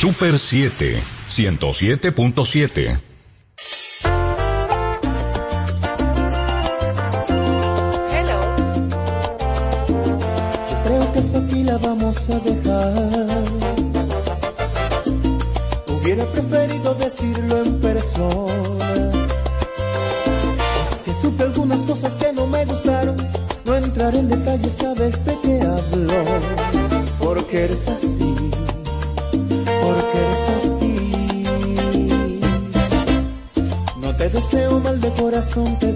Super 7, 107.7. Yo creo que esa aquí la vamos a dejar. Hubiera preferido decirlo en persona. Es que supe algunas cosas que no me gustaron. No entraré en detalles, sabes de asunto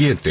7.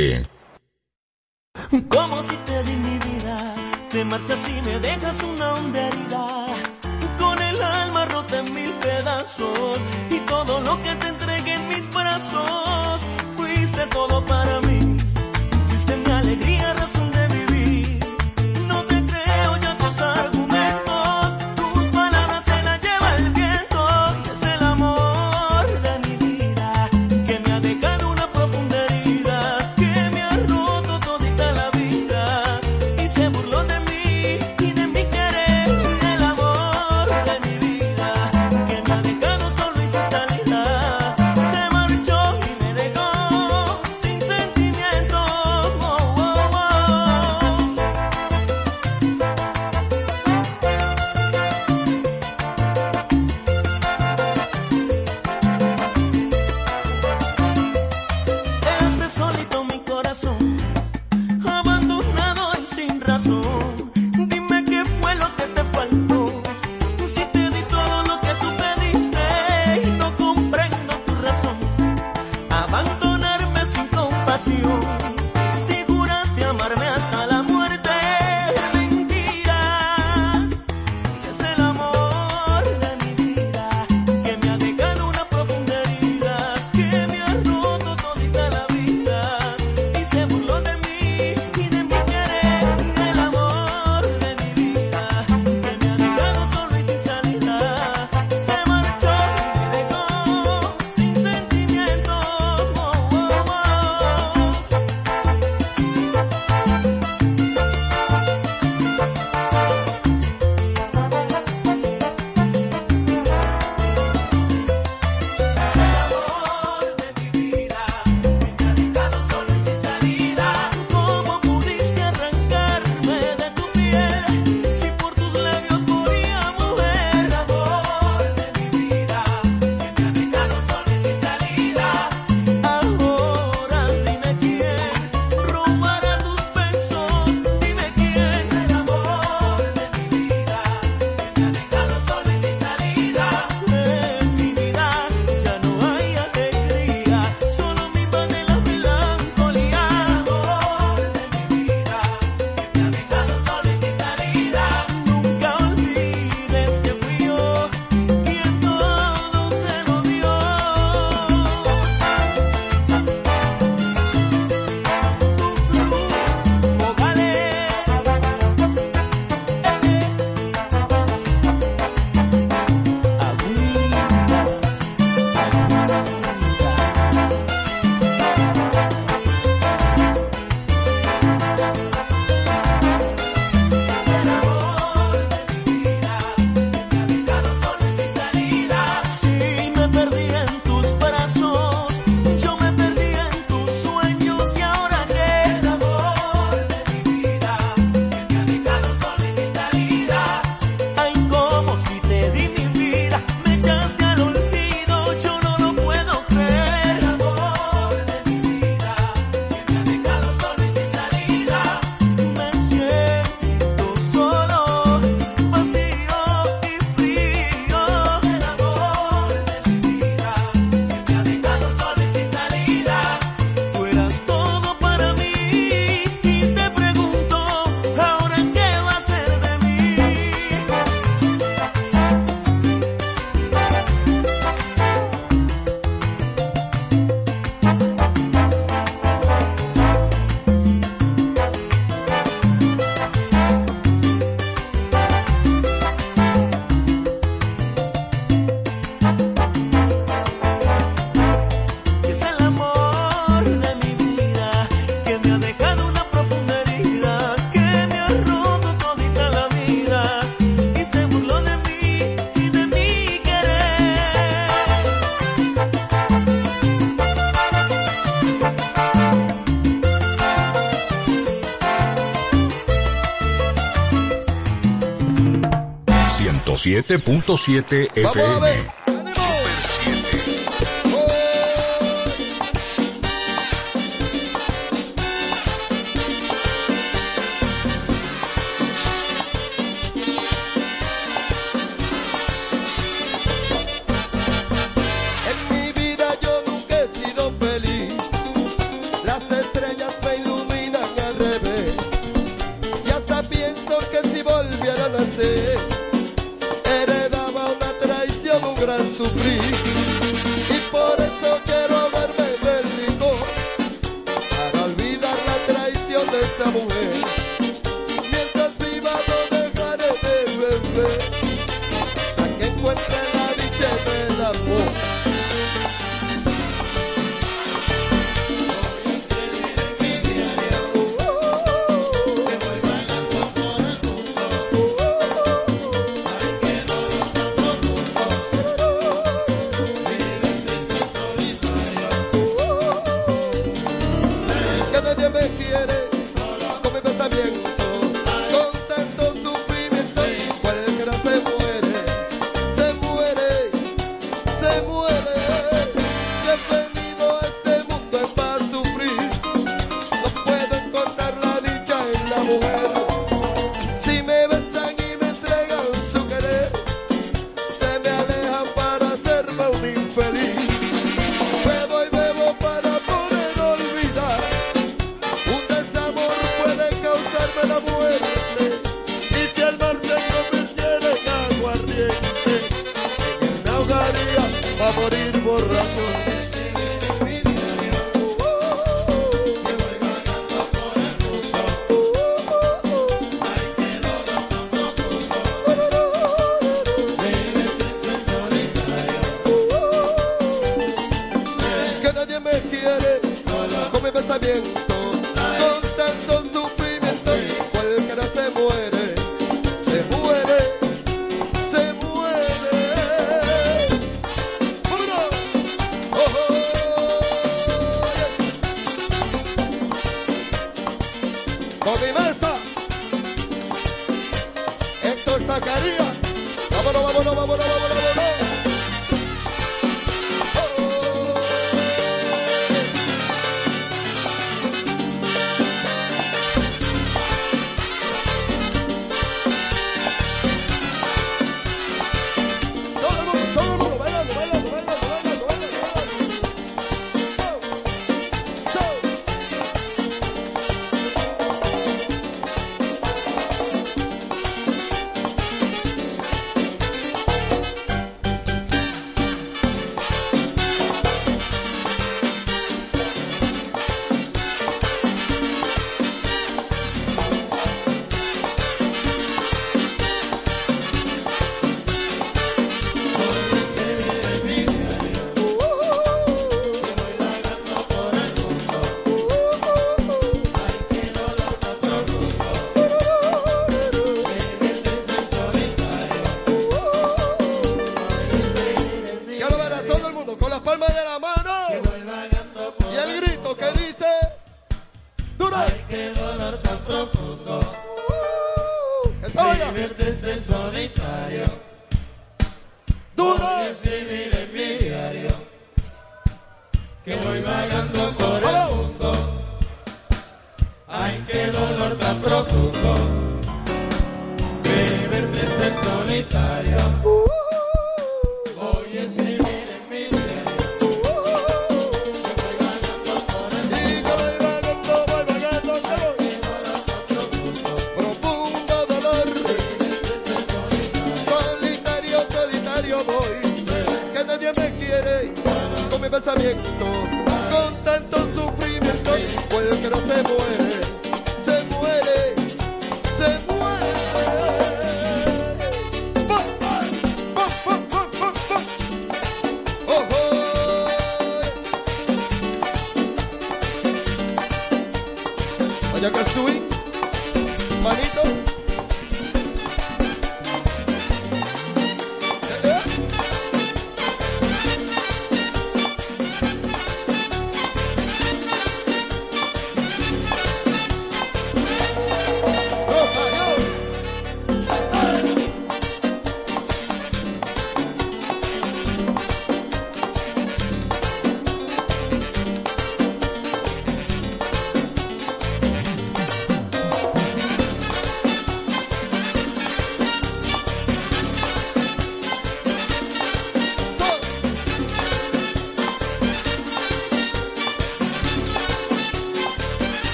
107.7 Vamos a ver. FM.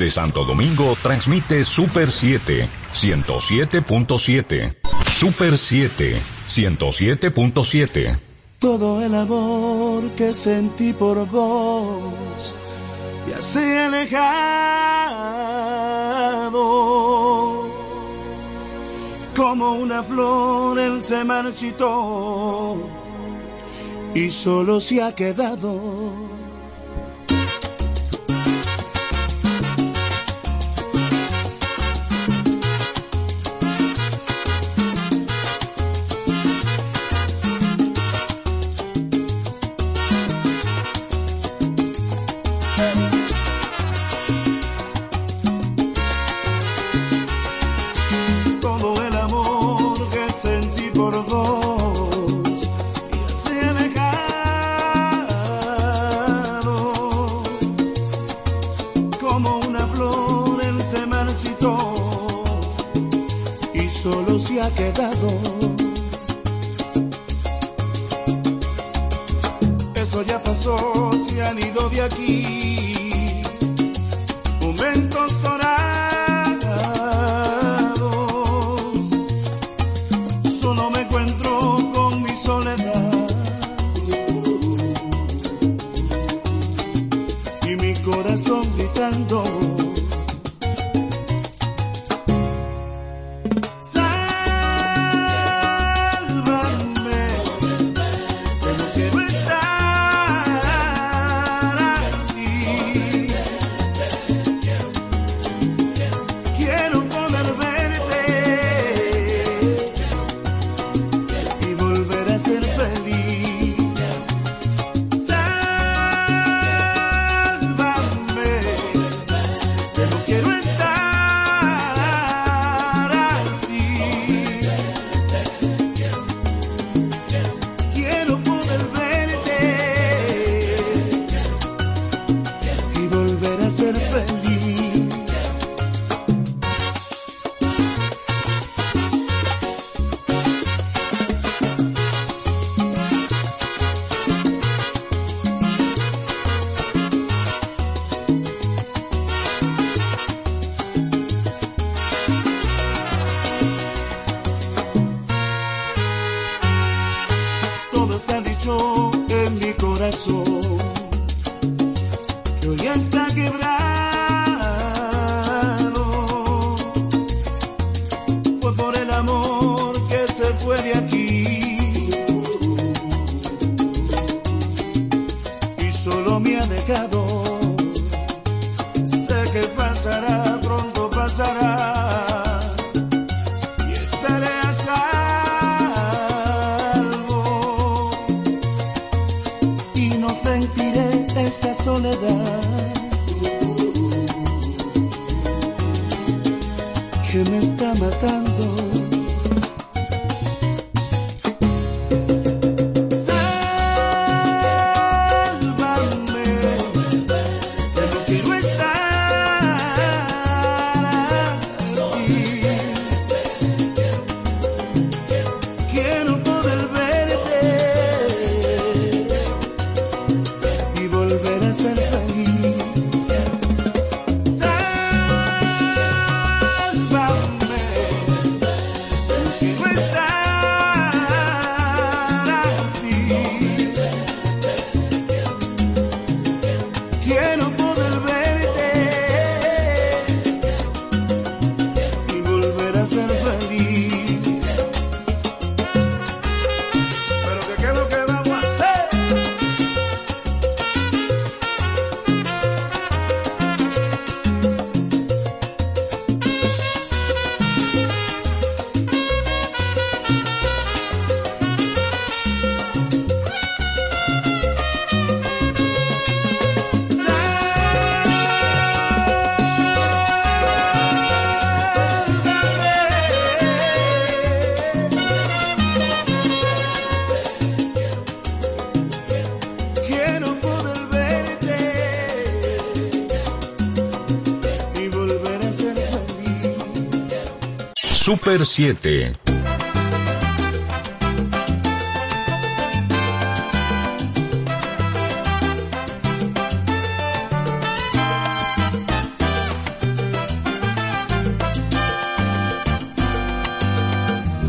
Desde Santo Domingo transmite Super 7, 107.7. Super 7, 107.7. Todo el amor que sentí por vos ya se ha alejado. Como una flor él se marchitó y solo se ha quedado. Super 7.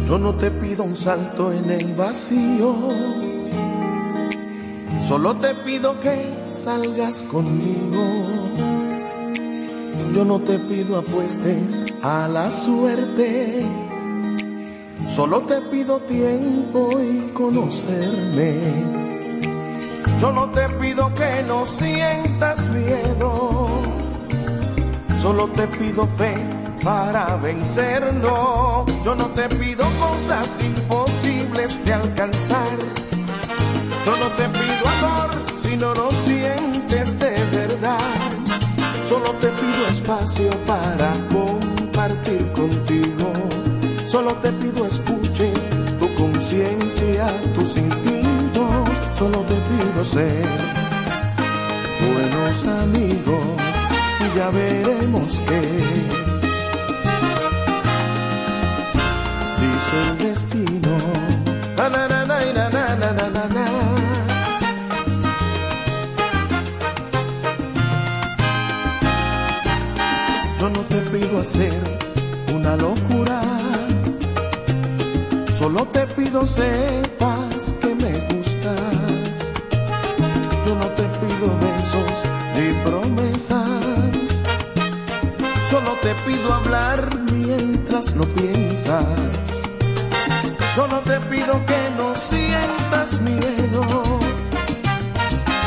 Yo no te pido un salto en el vacío, solo te pido que salgas conmigo. Yo no te pido apuestes a la suerte, solo te pido tiempo y conocerme. Yo no te pido que no sientas miedo, solo te pido fe para vencerlo. Yo no te pido cosas imposibles de alcanzar. Te Solo te pido espacio para compartir contigo. Solo te pido escuches tu conciencia, tus instintos. Solo te pido ser buenos amigos y ya veremos qué. dice el destino. Na, na, na, hacer una locura, solo te pido sepas que me gustas. Yo no te pido besos ni promesas, solo te pido hablar mientras lo piensas. Yo no te pido que no sientas miedo,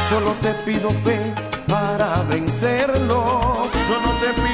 solo te pido fe para vencerlo. Yo no te pido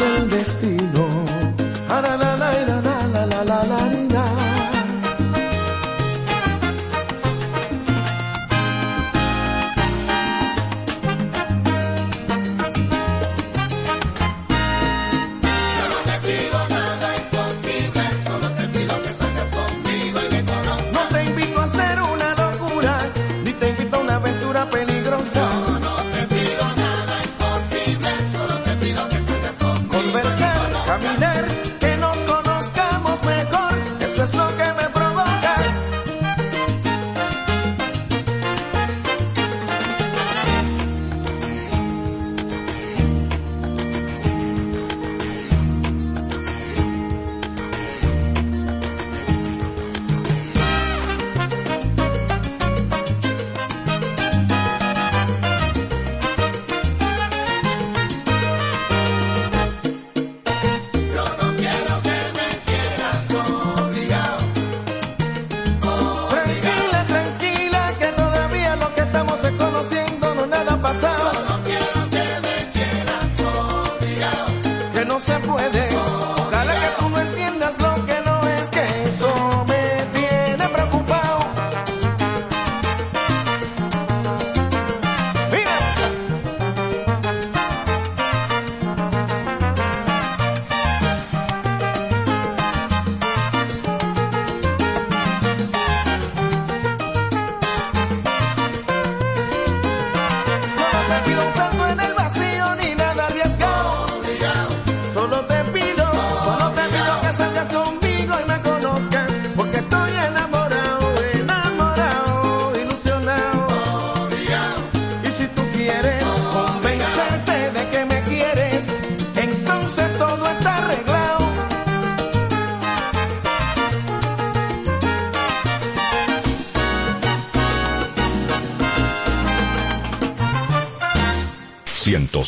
el destino. Arana.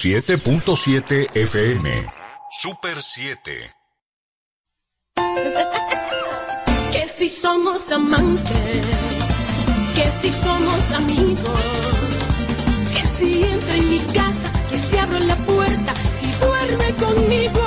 ...107.7 FM. Super 7. Que si somos amantes, que si somos amigos, que si entra en mi casa, que si abro la puerta, si duerme conmigo,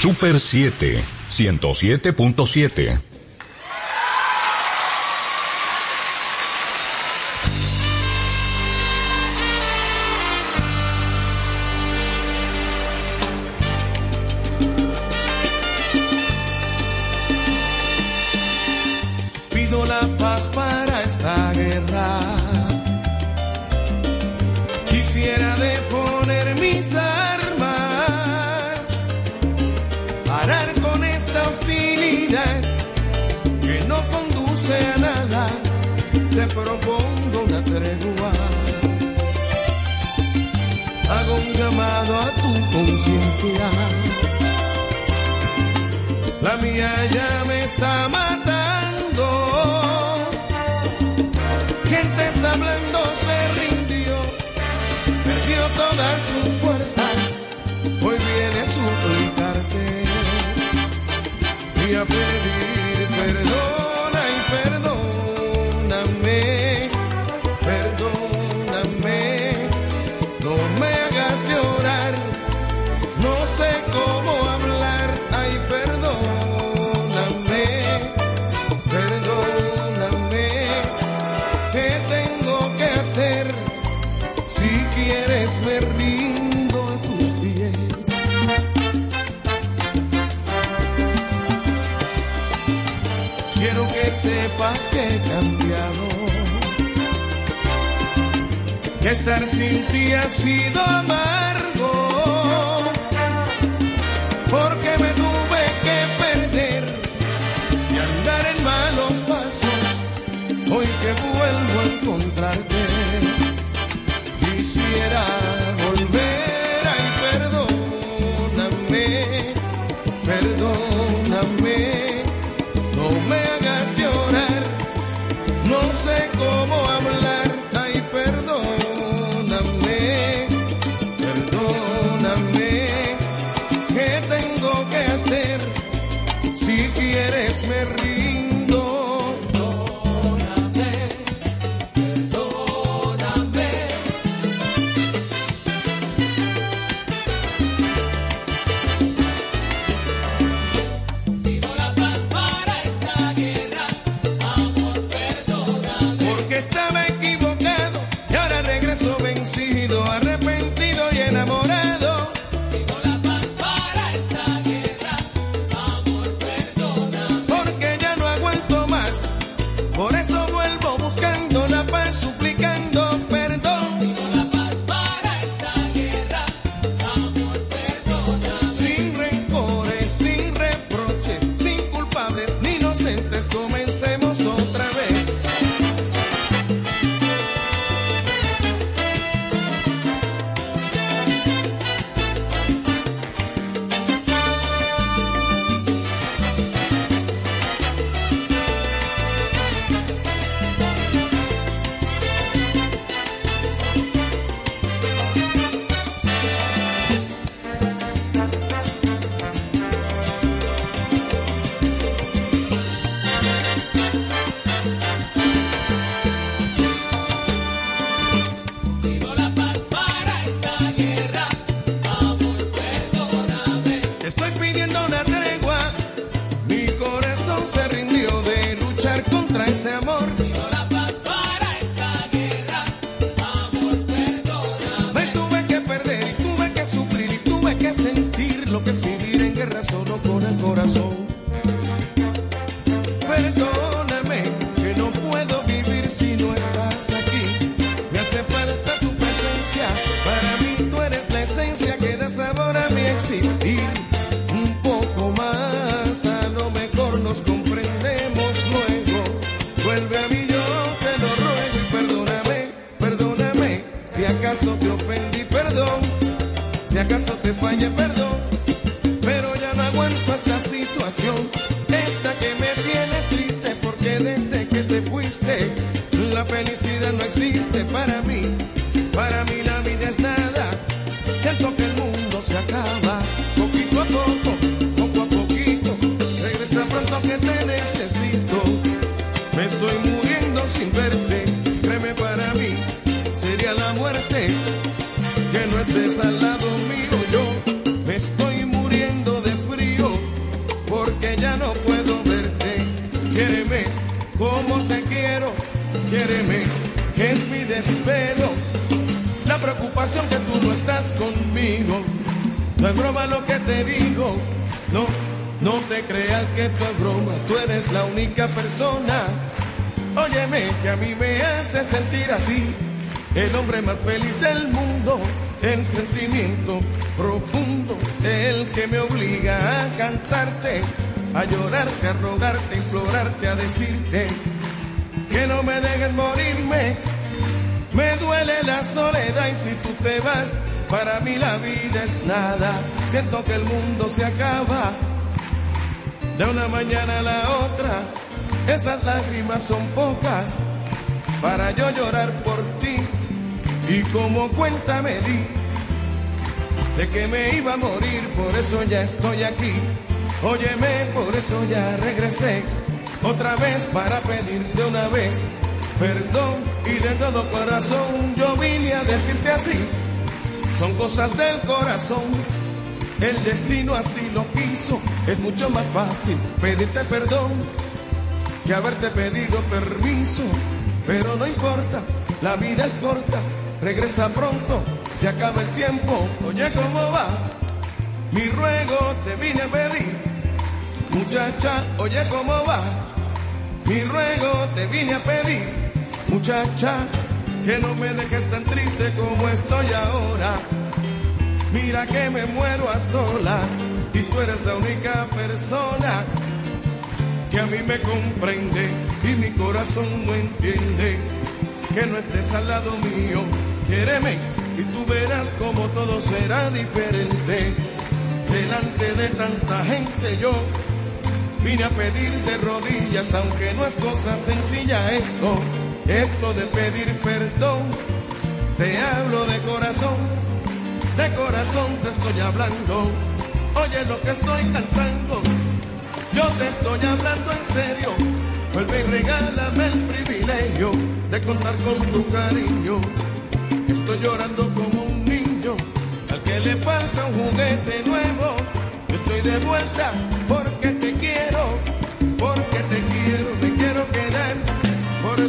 Super 7, 107.7. nada, siento que el mundo se acaba de una mañana a la otra. Esas lágrimas son pocas para yo llorar por ti y como cuenta me di de que me iba a morir, por eso ya estoy aquí. Óyeme, por eso ya regresé otra vez para pedirte una vez perdón y de todo corazón yo vine a decirte así son cosas del corazón. El destino así lo quiso, es mucho más fácil pedirte perdón que haberte pedido permiso. Pero no importa, la vida es corta, regresa pronto, se acaba el tiempo. Oye, ¿cómo va? Mi ruego te vine a pedir. Muchacha, oye, ¿cómo va? Mi ruego te vine a pedir. Muchacha, que no me dejes tan triste como estoy ahora. Mira que me muero a solas y tú eres la única persona que a mí me comprende y mi corazón no entiende que no estés al lado mío. Quiéreme y tú verás como todo será diferente. Delante de tanta gente yo vine a pedir de rodillas, aunque no es cosa sencilla esto, esto de pedir perdón. Te hablo de corazón, de corazón te estoy hablando. Oye lo que estoy cantando. Yo te estoy hablando en serio. Vuelve y regálame el privilegio de contar con tu cariño. Estoy llorando como un niño al que le falta un juguete nuevo. Estoy de vuelta porque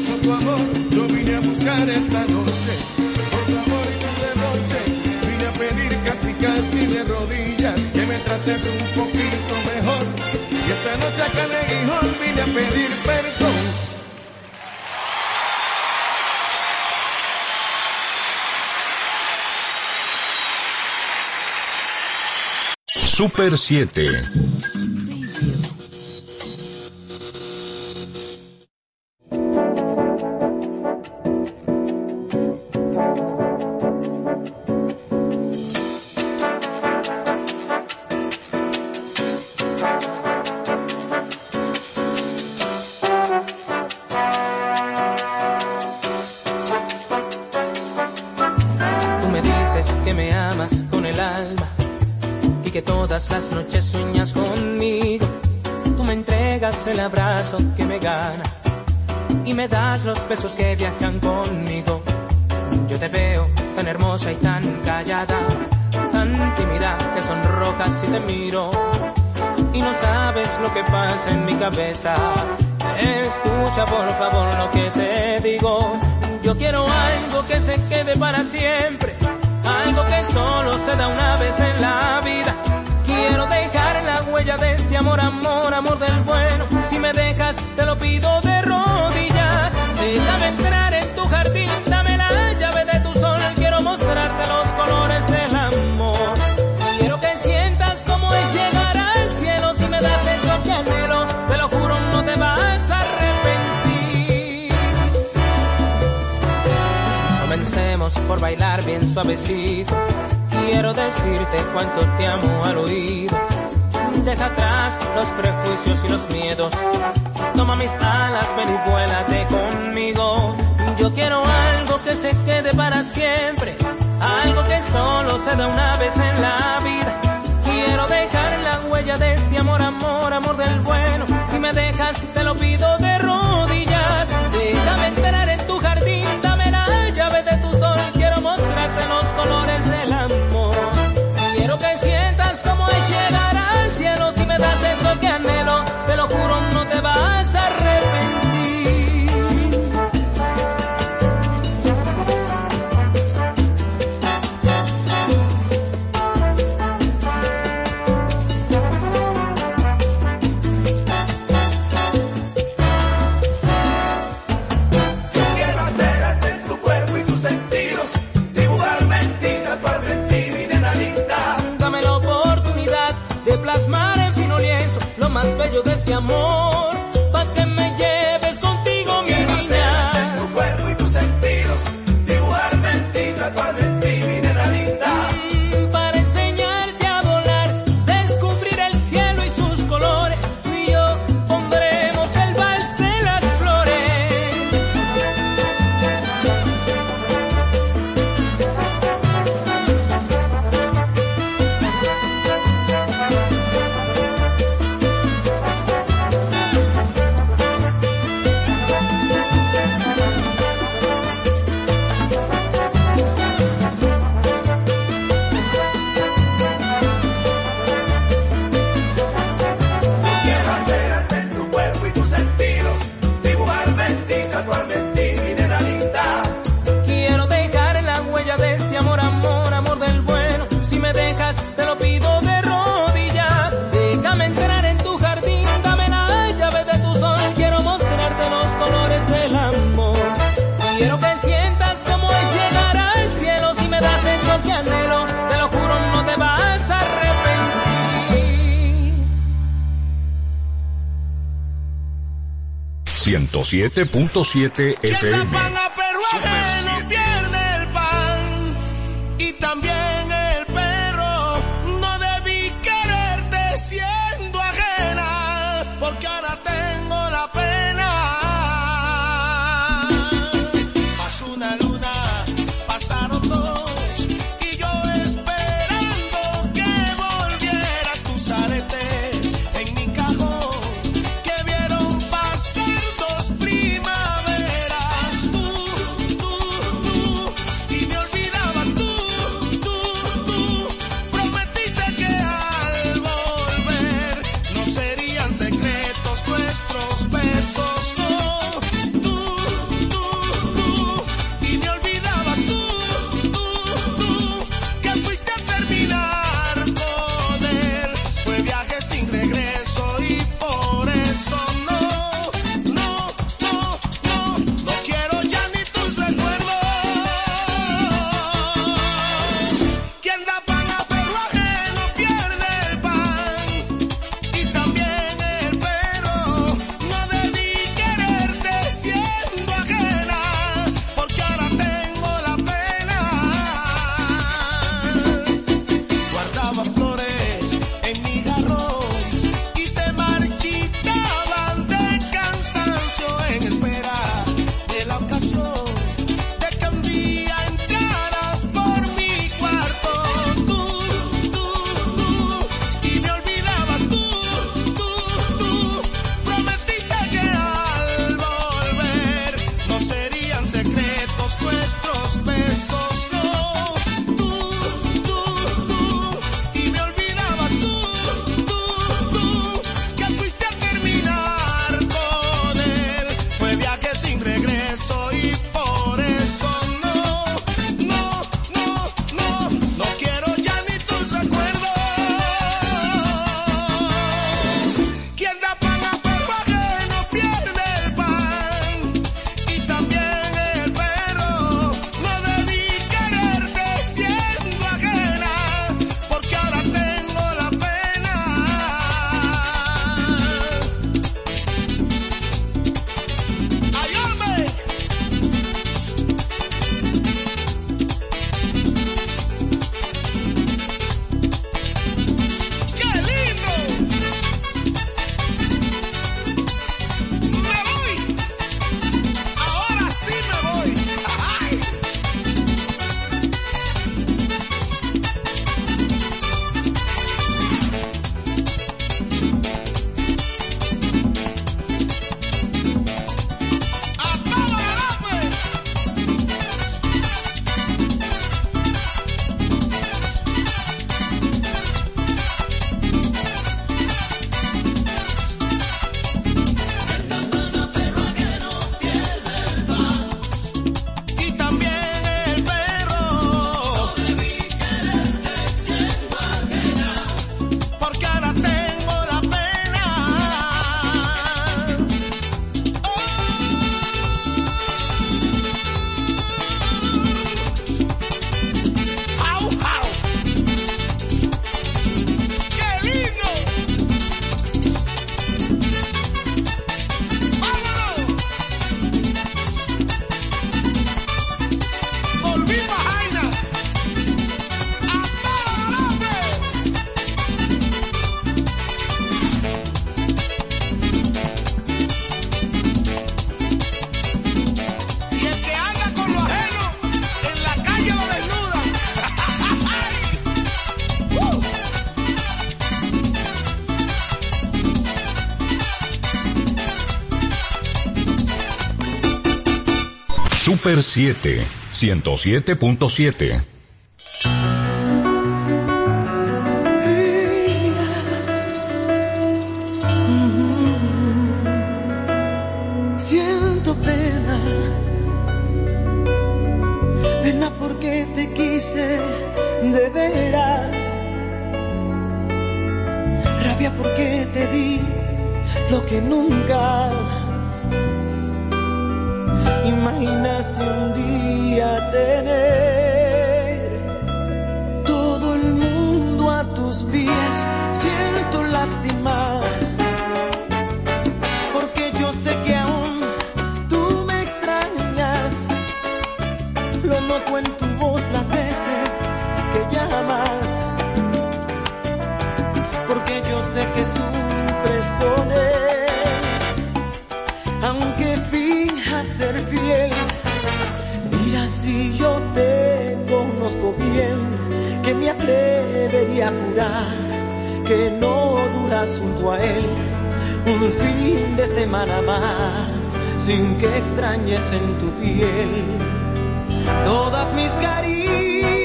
Por eso tu amor yo vine a buscar esta noche. Por favor y tu derroche, vine a pedir casi casi de rodillas que me trates un poquito mejor. Y esta noche acá en Aguijón vine a pedir perdón. Super 7. Bailar bien suavecito. Quiero decirte cuánto te amo al oído. Deja atrás los prejuicios y los miedos. Toma mis alas, ven y vuélate conmigo. Yo quiero algo que se quede para siempre. Algo que solo se da una vez en la vida. Quiero dejar la huella de este amor, amor, amor del bueno. Si me dejas, te lo pido de rodillas. Déjame entrar en colores del amor. Quiero que sientas cómo es llegar al cielo. Si me das eso que anhelo, te lo juro, no te vas a arrepentir. Quiero que sientas como es llegar al cielo si me das eso que anhelo. Te lo juro, no te vas a arrepentir. 107.7 FM. Super 7, 107.7. mis caricias.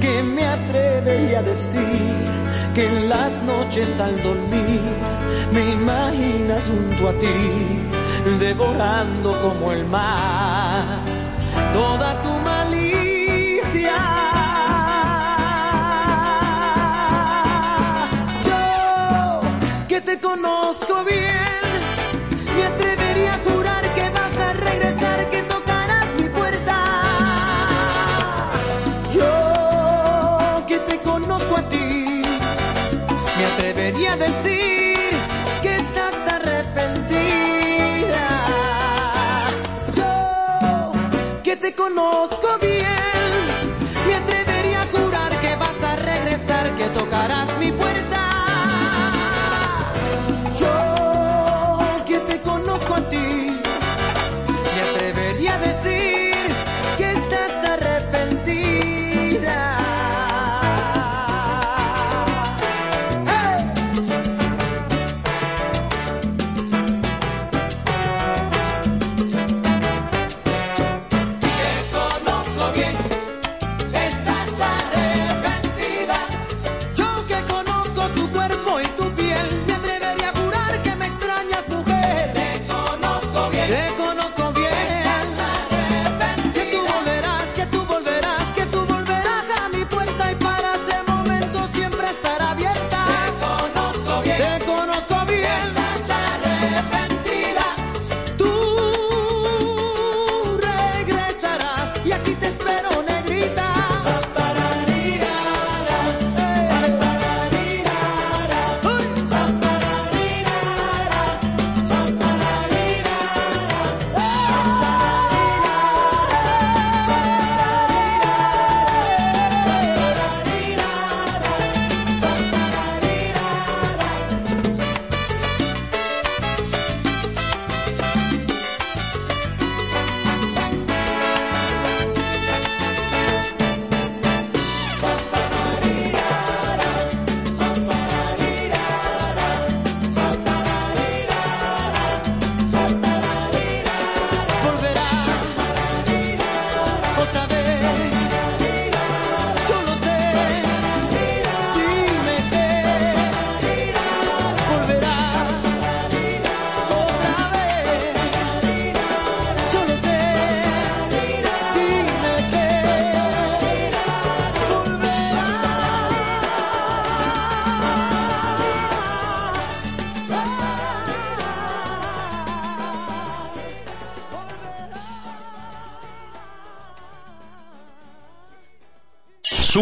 que me atrevería a decir que en las noches al dormir me imaginas junto a ti, devorando como el mar toda tu malicia. conozco bien. debería decir que estás arrepentida. Yo que te conozco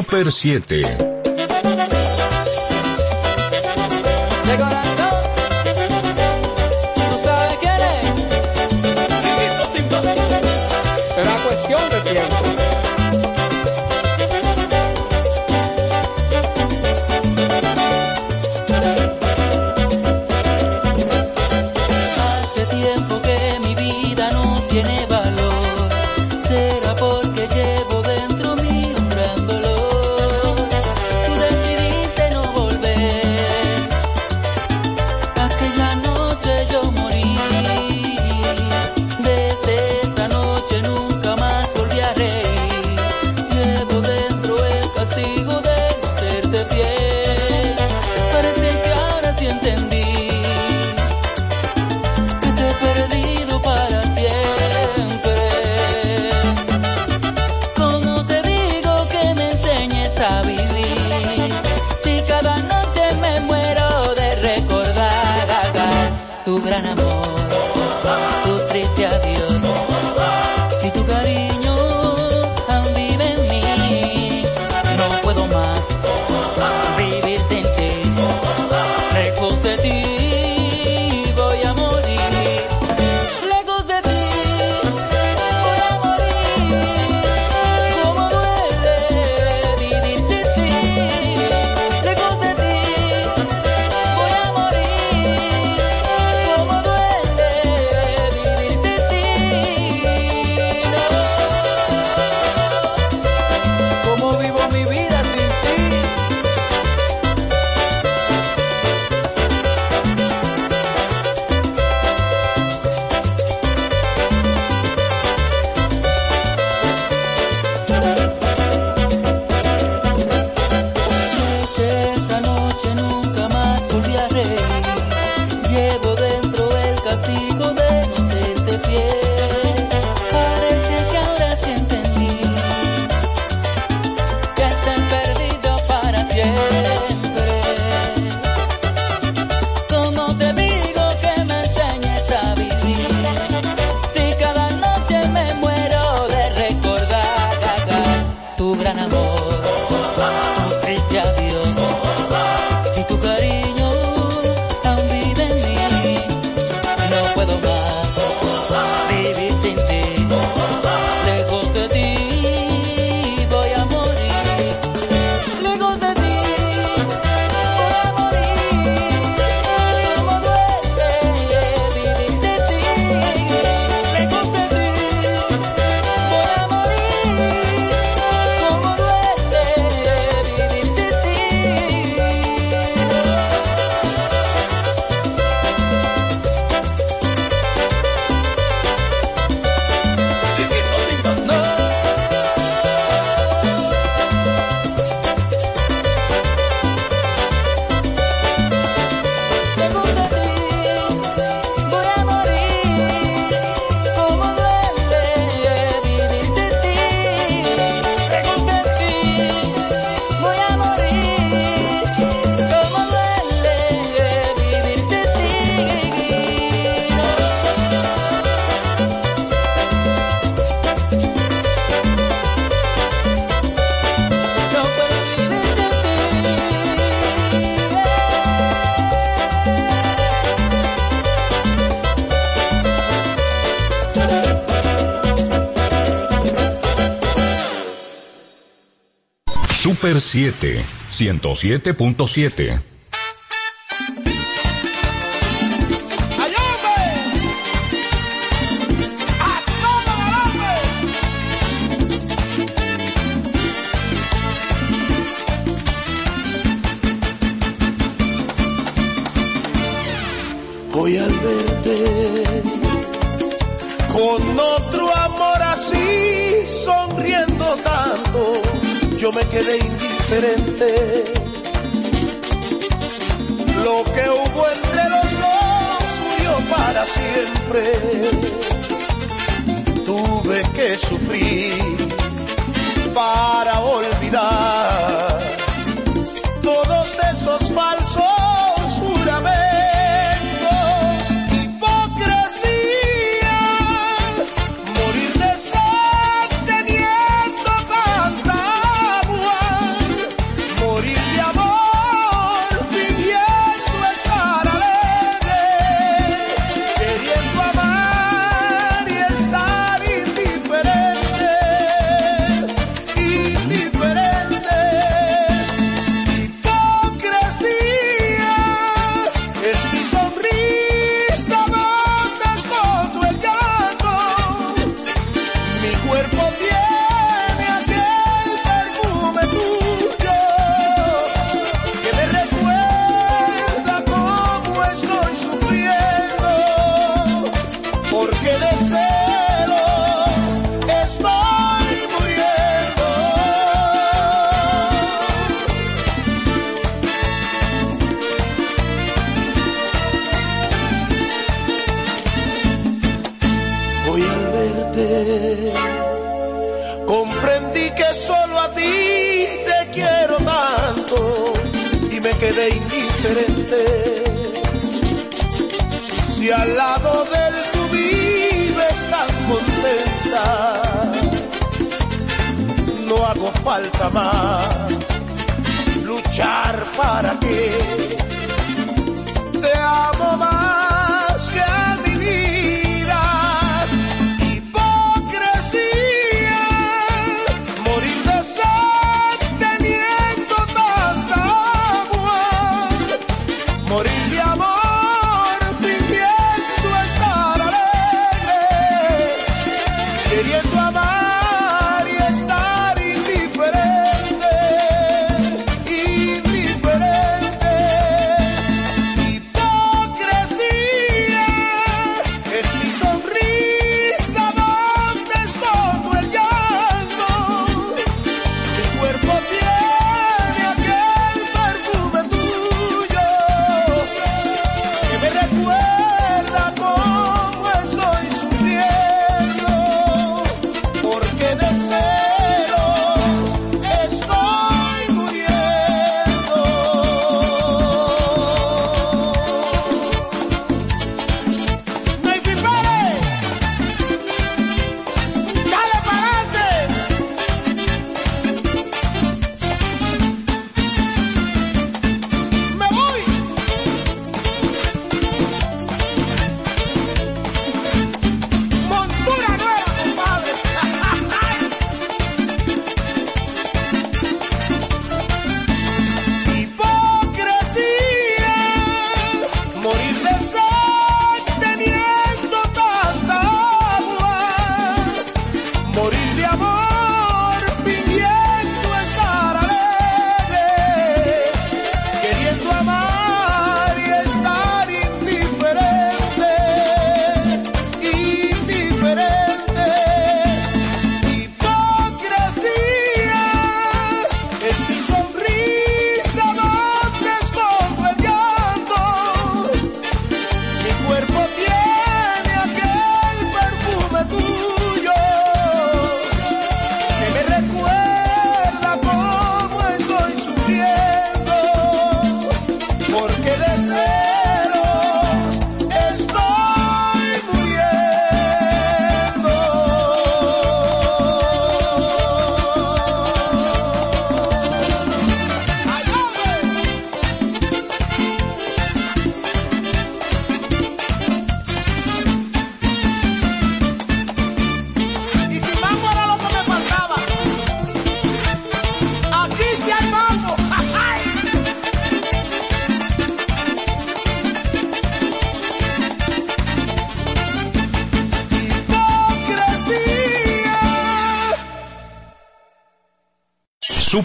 Super 7. 107, 107.7.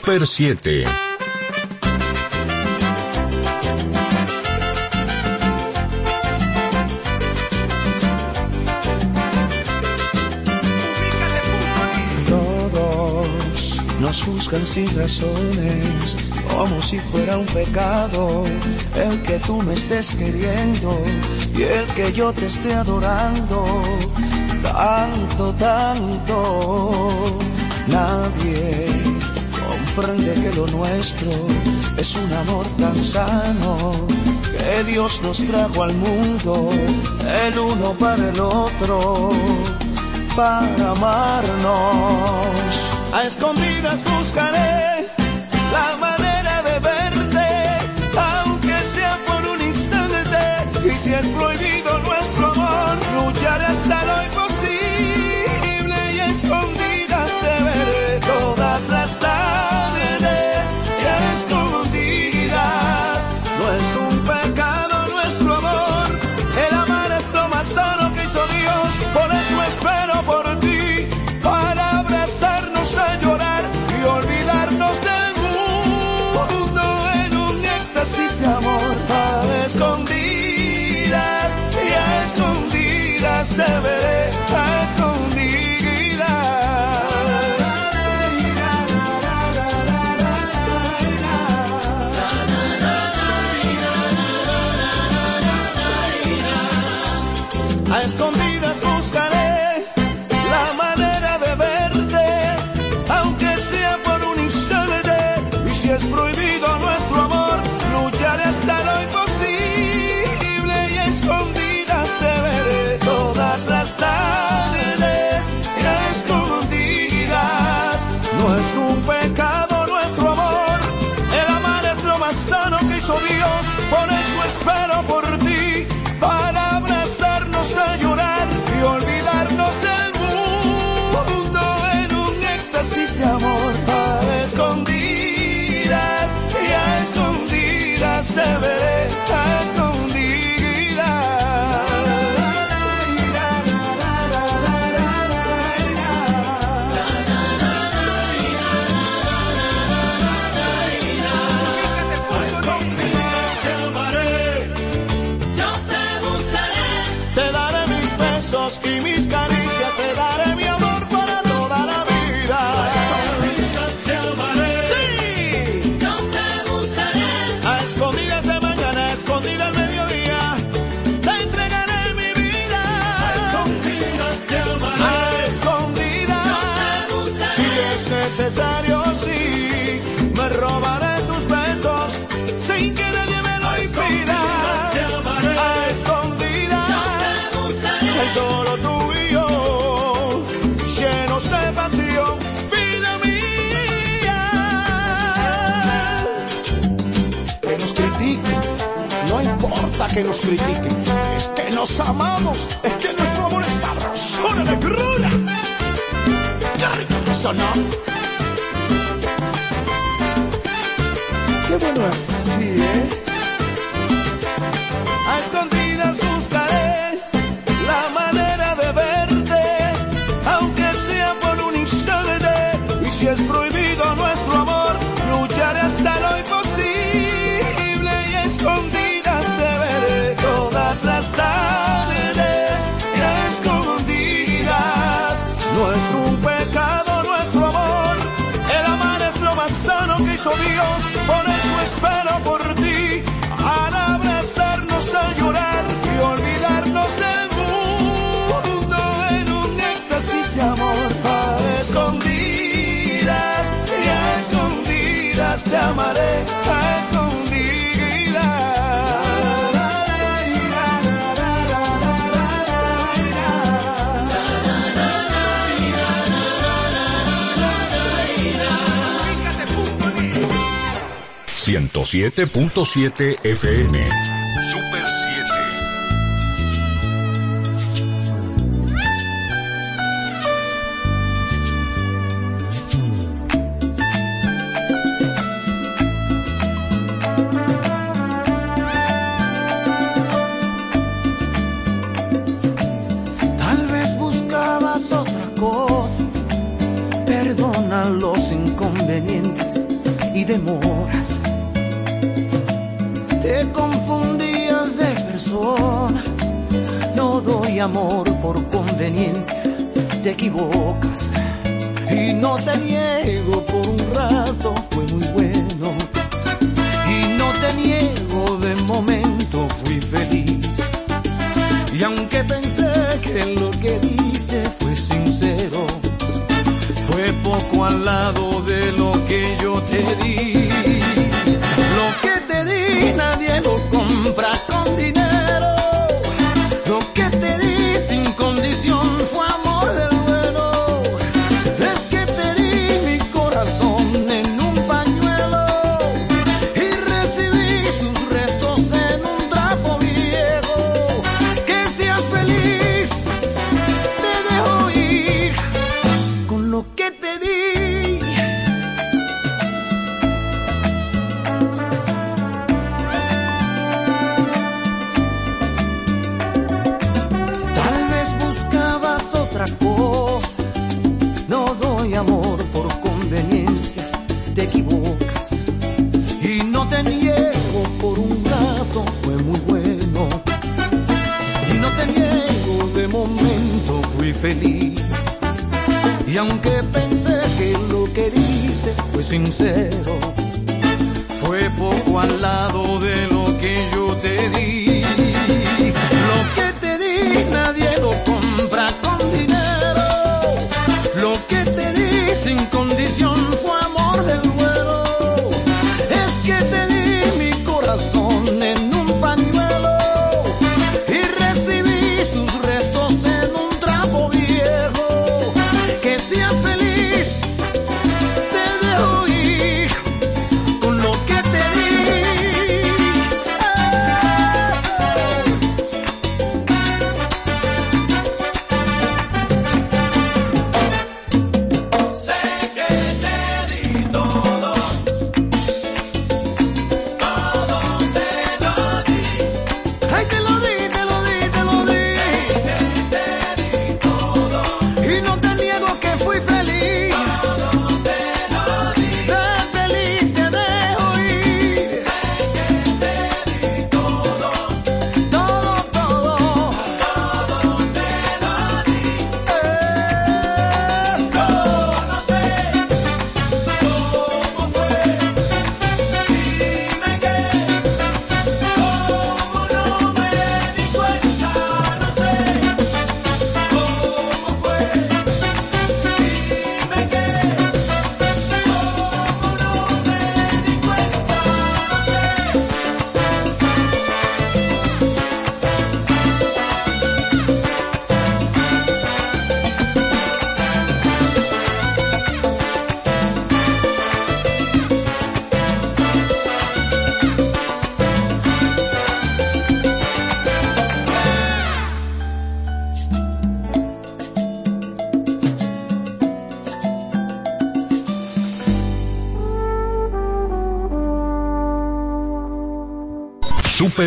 Super 7. Todos nos juzgan sin razones, como si fuera un pecado el que tú me estés queriendo y el que yo te esté adorando. Tanto, tanto, nadie comprende que lo nuestro es un amor tan sano que Dios nos trajo al mundo, el uno para el otro para amarnos. A escondidas buscaré me robaré tus besos sin que nadie me lo impida. te. A escondidas, hay solo tú y yo, llenos de pasión, vida mía. Que nos critiquen, no importa que nos critiquen, es que nos amamos, es que nuestro amor es sabrosura de gruna. Qué rico que bueno así, ¿eh? A escondidas buscaré la manera de verte, aunque sea por un instante. Y si es prohibido nuestro amor, lucharé hasta lo imposible y a escondidas te veré todas las tardes y a escondidas. No es un pecado nuestro amor, el amar es lo más sano que hizo Dios, te amaré, a escondidas. 107.7 FM.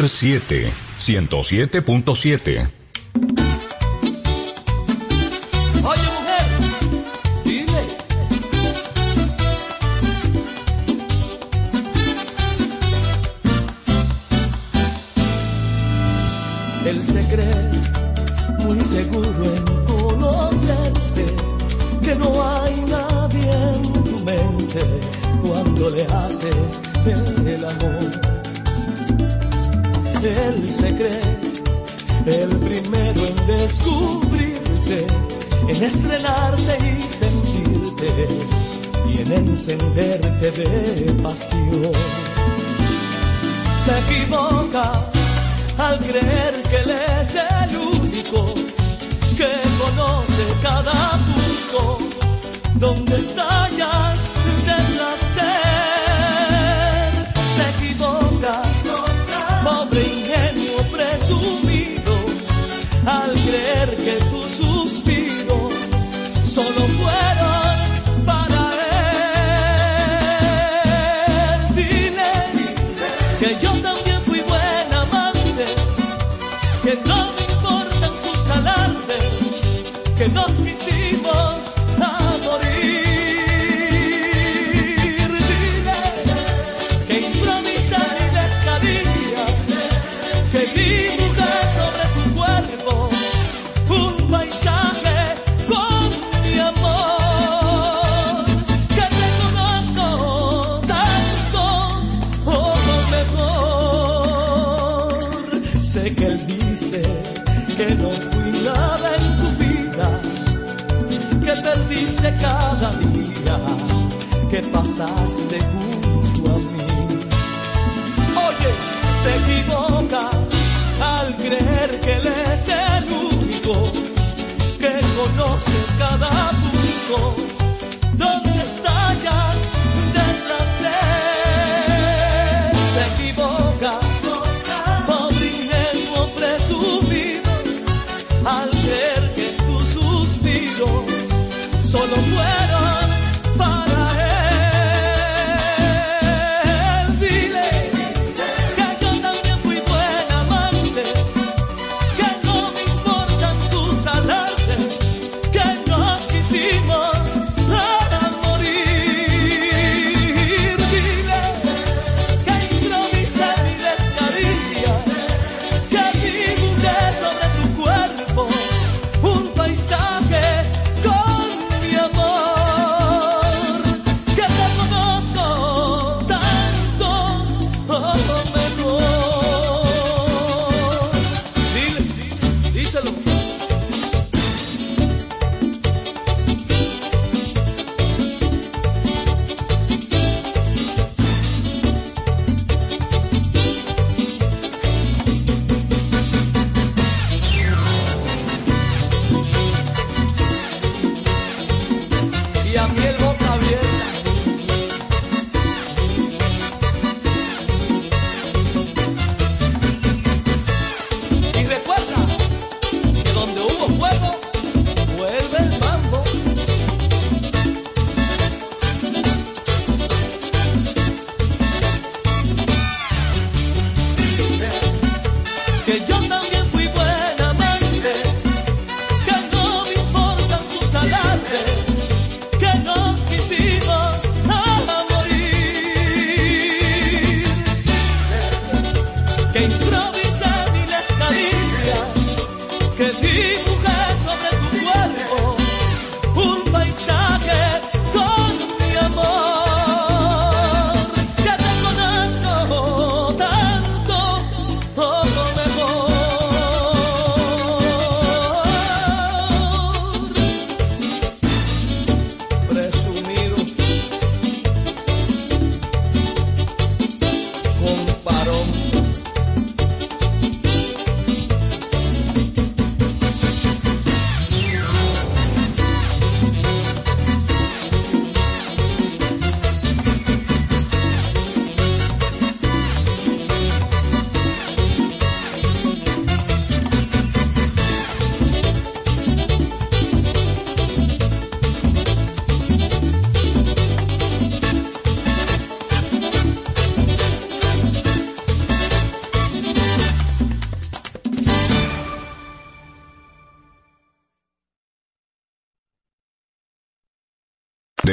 Super 7, 107.7.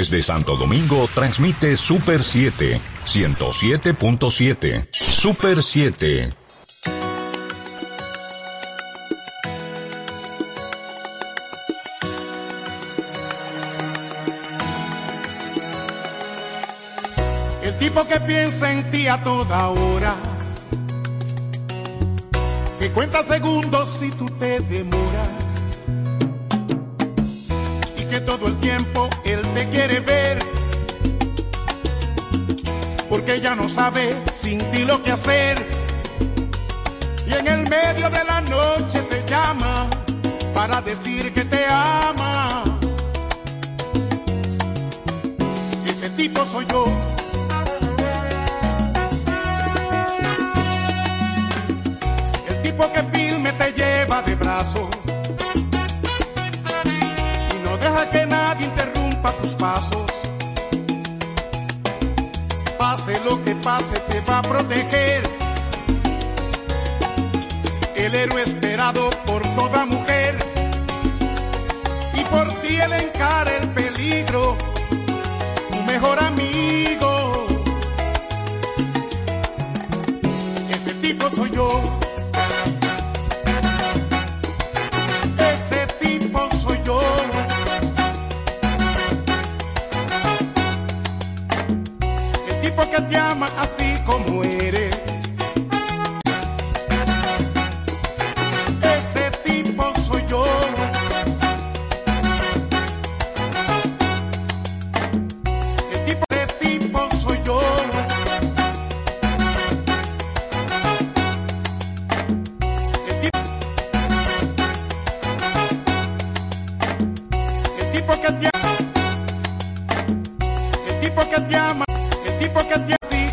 Desde Santo Domingo transmite Super 7, 107.7. Super 7. El tipo que piensa en ti a toda hora, que cuenta segundos si tú te demoras, todo el tiempo él te quiere ver, porque ya no sabe sin ti lo que hacer, y en el medio de la noche te llama para decir que te ama. Ese tipo soy yo. El tipo que firme te lleva de brazo interrumpa tus pasos. Pase lo que pase, te va a proteger. El héroe esperado por toda mujer y por ti él encara el peligro, tu mejor amigo.